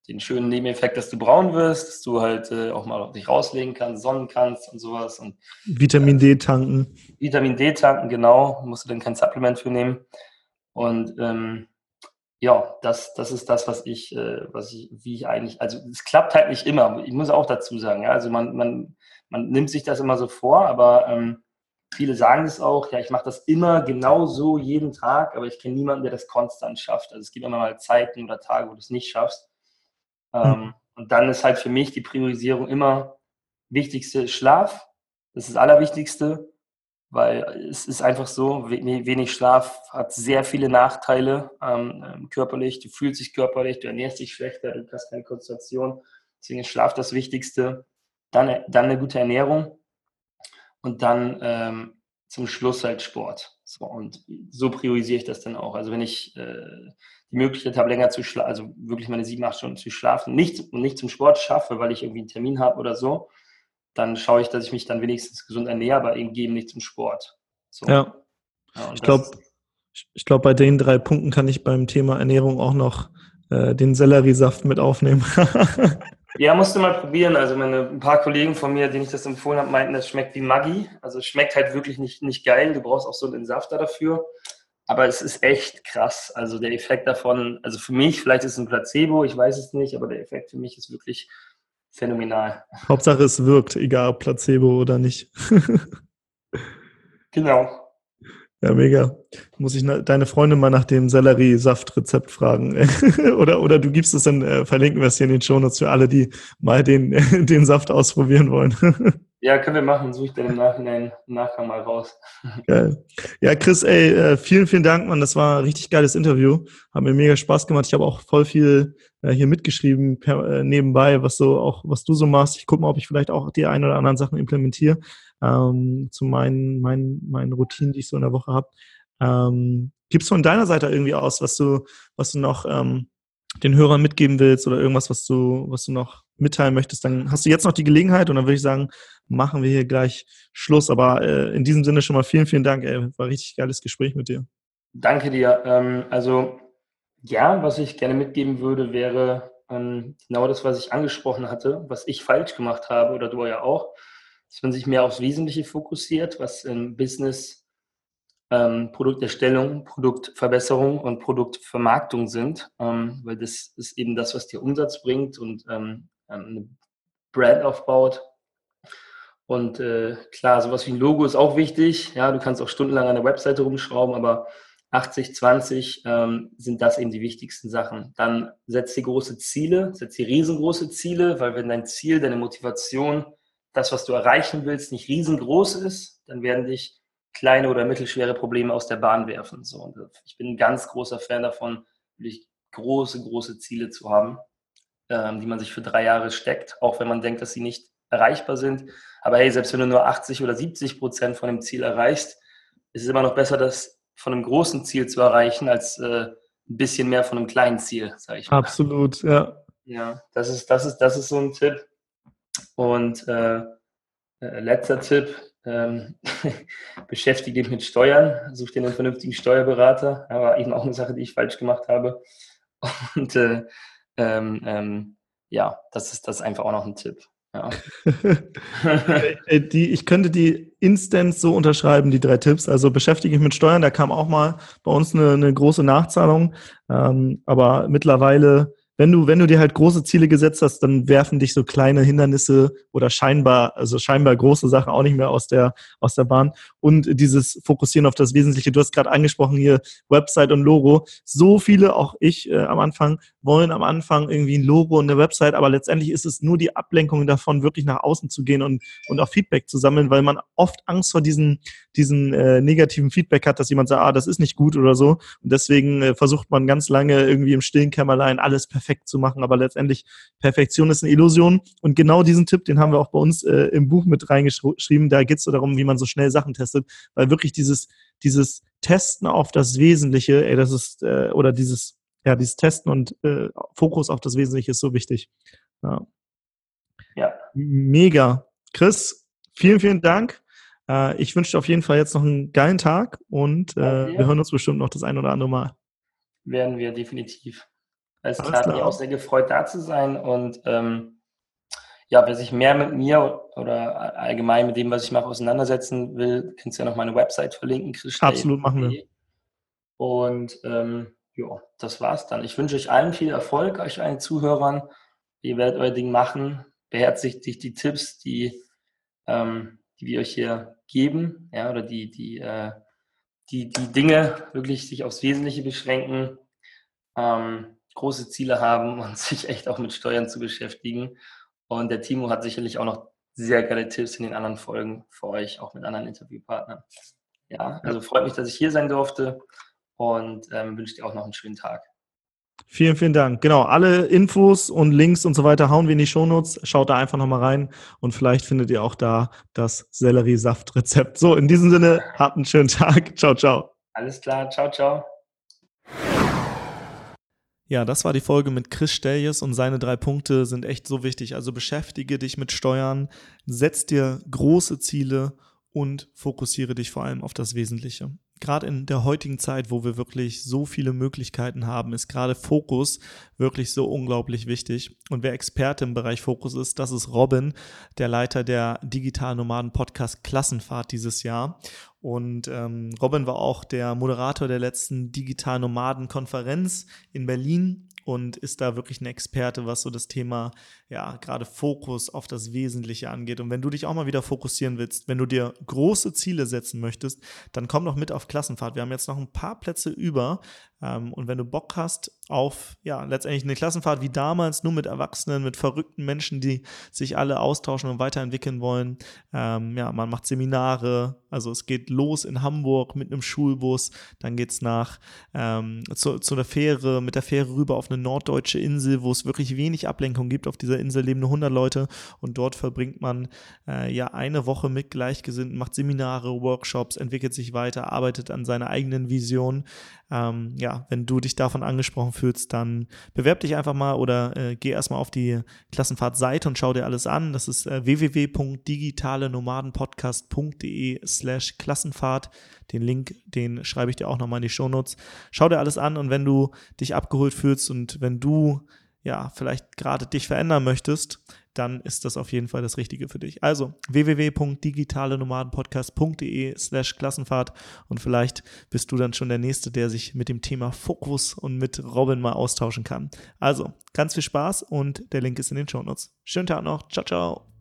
Speaker 3: den schönen Nebeneffekt, dass du braun wirst, dass du halt äh, auch mal dich rauslegen kannst, sonnen kannst und sowas. Und,
Speaker 1: Vitamin D tanken.
Speaker 3: Vitamin D tanken, genau. Musst du dann kein Supplement für nehmen. Und ähm, ja, das, das ist das, was ich, äh, was ich, wie ich eigentlich, also es klappt halt nicht immer. Ich muss auch dazu sagen, ja, also man, man, man nimmt sich das immer so vor, aber ähm, viele sagen es auch, ja, ich mache das immer genau so jeden Tag, aber ich kenne niemanden, der das konstant schafft. Also es gibt immer mal Zeiten oder Tage, wo du es nicht schaffst. Mhm. und dann ist halt für mich die Priorisierung immer wichtigste Schlaf. Das ist das Allerwichtigste, weil es ist einfach so, wenig Schlaf hat sehr viele Nachteile ähm, ähm, körperlich. Du fühlst dich körperlich, du ernährst dich schlechter, du hast keine Konzentration. Deswegen ist Schlaf das Wichtigste. Dann, dann eine gute Ernährung und dann ähm, zum Schluss halt Sport. So, und so priorisiere ich das dann auch. Also wenn ich äh, die Möglichkeit habe, länger zu schlafen, also wirklich meine sieben, acht Stunden zu schlafen, nicht und nicht zum Sport schaffe, weil ich irgendwie einen Termin habe oder so, dann schaue ich, dass ich mich dann wenigstens gesund ernähre, aber eben nicht zum Sport.
Speaker 1: So. Ja. ja ich glaube, ich glaube, bei den drei Punkten kann ich beim Thema Ernährung auch noch äh, den Selleriesaft mit aufnehmen.
Speaker 3: ja, musst du mal probieren. Also meine, ein paar Kollegen von mir, denen ich das empfohlen habe, meinten, das schmeckt wie Maggi. Also es schmeckt halt wirklich nicht, nicht geil. Du brauchst auch so einen Entsafter dafür. Aber es ist echt krass. Also der Effekt davon, also für mich, vielleicht ist es ein Placebo, ich weiß es nicht, aber der Effekt für mich ist wirklich phänomenal.
Speaker 1: Hauptsache es wirkt, egal ob Placebo oder nicht.
Speaker 3: genau.
Speaker 1: Ja, mega. Muss ich deine Freundin mal nach dem Sellerie-Saft-Rezept fragen. oder, oder du gibst es dann, äh, verlinken wir es hier in den Shownotes für alle, die mal den, den Saft ausprobieren wollen.
Speaker 3: Ja, können wir machen. Suche ich dann im Nachhinein, Nachgang mal raus.
Speaker 1: Geil. Ja, Chris, ey, äh, vielen, vielen Dank, Mann. Das war ein richtig geiles Interview. Hat mir mega Spaß gemacht. Ich habe auch voll viel äh, hier mitgeschrieben per, äh, nebenbei, was so auch, was du so machst. Ich gucke mal, ob ich vielleicht auch die ein oder anderen Sachen implementiere ähm, zu meinen, meinen, meinen Routinen, die ich so in der Woche habe. Ähm, Gibst du von deiner Seite irgendwie aus, was du, was du noch ähm, den Hörern mitgeben willst oder irgendwas, was du, was du noch mitteilen möchtest, dann hast du jetzt noch die Gelegenheit und dann würde ich sagen, machen wir hier gleich Schluss. Aber äh, in diesem Sinne schon mal vielen, vielen Dank. Ey. War richtig geiles Gespräch mit dir.
Speaker 3: Danke dir. Ähm, also ja, was ich gerne mitgeben würde, wäre ähm, genau das, was ich angesprochen hatte, was ich falsch gemacht habe oder du ja auch, dass man sich mehr aufs Wesentliche fokussiert, was im Business ähm, Produkterstellung, Produktverbesserung und Produktvermarktung sind, ähm, weil das ist eben das, was dir Umsatz bringt und ähm, eine Brand aufbaut. Und äh, klar, sowas wie ein Logo ist auch wichtig. Ja, du kannst auch stundenlang an der Webseite rumschrauben, aber 80, 20 ähm, sind das eben die wichtigsten Sachen. Dann setz dir große Ziele, setz dir riesengroße Ziele, weil wenn dein Ziel, deine Motivation, das, was du erreichen willst, nicht riesengroß ist, dann werden dich kleine oder mittelschwere Probleme aus der Bahn werfen. So, und ich bin ein ganz großer Fan davon, wirklich große, große Ziele zu haben, ähm, die man sich für drei Jahre steckt, auch wenn man denkt, dass sie nicht erreichbar sind. Aber hey, selbst wenn du nur 80 oder 70 Prozent von dem Ziel erreichst, ist es immer noch besser, das von einem großen Ziel zu erreichen, als äh, ein bisschen mehr von einem kleinen Ziel, sage ich
Speaker 1: mal. Absolut, ja.
Speaker 3: Ja, das ist, das ist, das ist so ein Tipp. Und äh, äh letzter Tipp, ähm, beschäftige dich mit Steuern, such dir einen vernünftigen Steuerberater, aber eben auch eine Sache, die ich falsch gemacht habe. Und äh, ähm, ähm, ja, das ist, das ist einfach auch noch ein Tipp. Ja.
Speaker 1: Äh, die, ich könnte die instant so unterschreiben, die drei Tipps. Also beschäftige dich mit Steuern, da kam auch mal bei uns eine, eine große Nachzahlung, ähm, aber mittlerweile wenn du, wenn du dir halt große Ziele gesetzt hast, dann werfen dich so kleine Hindernisse oder scheinbar, also scheinbar große Sachen auch nicht mehr aus der, aus der Bahn. Und dieses Fokussieren auf das Wesentliche. Du hast gerade angesprochen hier Website und Logo. So viele, auch ich äh, am Anfang, wollen am Anfang irgendwie ein Logo und eine Website, aber letztendlich ist es nur die Ablenkung davon, wirklich nach außen zu gehen und, und auch Feedback zu sammeln, weil man oft Angst vor diesen, diesen äh, negativen Feedback hat, dass jemand sagt, ah, das ist nicht gut oder so. Und deswegen äh, versucht man ganz lange irgendwie im stillen Kämmerlein alles perfekt zu machen, aber letztendlich Perfektion ist eine Illusion. Und genau diesen Tipp, den haben wir auch bei uns äh, im Buch mit reingeschrieben. Da geht es so darum, wie man so schnell Sachen testet, weil wirklich dieses, dieses Testen auf das Wesentliche, ey, das ist, äh, oder dieses, ja, dieses Testen und äh, Fokus auf das Wesentliche ist so wichtig. Ja. ja. Mega. Chris, vielen, vielen Dank. Äh, ich wünsche dir auf jeden Fall jetzt noch einen geilen Tag und äh, wir hören uns bestimmt noch das ein oder andere Mal.
Speaker 3: Werden wir definitiv. Alles klar, klar. mich auch sehr gefreut, da zu sein und ähm, ja, wer sich mehr mit mir oder allgemein mit dem, was ich mache, auseinandersetzen will, kannst du ja noch meine Website verlinken.
Speaker 1: Absolut, machen wir.
Speaker 3: Und ähm, ja, das war's dann. Ich wünsche euch allen viel Erfolg, euch allen Zuhörern. Ihr werdet euer Ding machen. Beherzigt die Tipps, die, ähm, die wir euch hier geben, ja, oder die, die, äh, die, die Dinge wirklich sich aufs Wesentliche beschränken, ähm, große Ziele haben und sich echt auch mit Steuern zu beschäftigen. Und der Timo hat sicherlich auch noch sehr geile Tipps in den anderen Folgen für euch, auch mit anderen Interviewpartnern. Ja, also freut mich, dass ich hier sein durfte und ähm, wünsche dir auch noch einen schönen Tag.
Speaker 1: Vielen, vielen Dank. Genau, alle Infos und Links und so weiter hauen wir in die Shownotes. Schaut da einfach nochmal rein und vielleicht findet ihr auch da das Selleriesaft-Rezept. So, in diesem Sinne, habt einen schönen Tag. Ciao, ciao.
Speaker 3: Alles klar, ciao, ciao.
Speaker 1: Ja, das war die Folge mit Chris Stelljes und seine drei Punkte sind echt so wichtig. Also beschäftige dich mit Steuern, setz dir große Ziele und fokussiere dich vor allem auf das Wesentliche gerade in der heutigen Zeit, wo wir wirklich so viele Möglichkeiten haben, ist gerade Fokus wirklich so unglaublich wichtig. Und wer Experte im Bereich Fokus ist, das ist Robin, der Leiter der Digital Nomaden Podcast Klassenfahrt dieses Jahr. Und ähm, Robin war auch der Moderator der letzten Digital Nomaden Konferenz in Berlin und ist da wirklich ein Experte, was so das Thema, ja, gerade Fokus auf das Wesentliche angeht. Und wenn du dich auch mal wieder fokussieren willst, wenn du dir große Ziele setzen möchtest, dann komm doch mit auf Klassenfahrt. Wir haben jetzt noch ein paar Plätze über. Ähm, und wenn du Bock hast auf, ja, letztendlich eine Klassenfahrt wie damals, nur mit Erwachsenen, mit verrückten Menschen, die sich alle austauschen und weiterentwickeln wollen, ähm, ja, man macht Seminare, also es geht los in Hamburg mit einem Schulbus, dann geht es nach ähm, zu, zu einer Fähre, mit der Fähre rüber auf eine norddeutsche Insel, wo es wirklich wenig Ablenkung gibt. Auf dieser Insel leben nur 100 Leute und dort verbringt man äh, ja eine Woche mit Gleichgesinnten, macht Seminare, Workshops, entwickelt sich weiter, arbeitet an seiner eigenen Vision. Ähm, ja, wenn du dich davon angesprochen fühlst, dann bewerb dich einfach mal oder äh, geh erstmal auf die Klassenfahrt-Seite und schau dir alles an. Das ist äh, www.digitalenomadenpodcast.de slash Klassenfahrt. Den Link, den schreibe ich dir auch nochmal in die Shownotes. Schau dir alles an und wenn du dich abgeholt fühlst und wenn du ja, vielleicht gerade dich verändern möchtest, dann ist das auf jeden Fall das Richtige für dich. Also www.digitalenomadenpodcast.de slash Klassenfahrt und vielleicht bist du dann schon der Nächste, der sich mit dem Thema Fokus und mit Robin mal austauschen kann. Also ganz viel Spaß und der Link ist in den Shownotes. Schönen Tag noch. Ciao, ciao.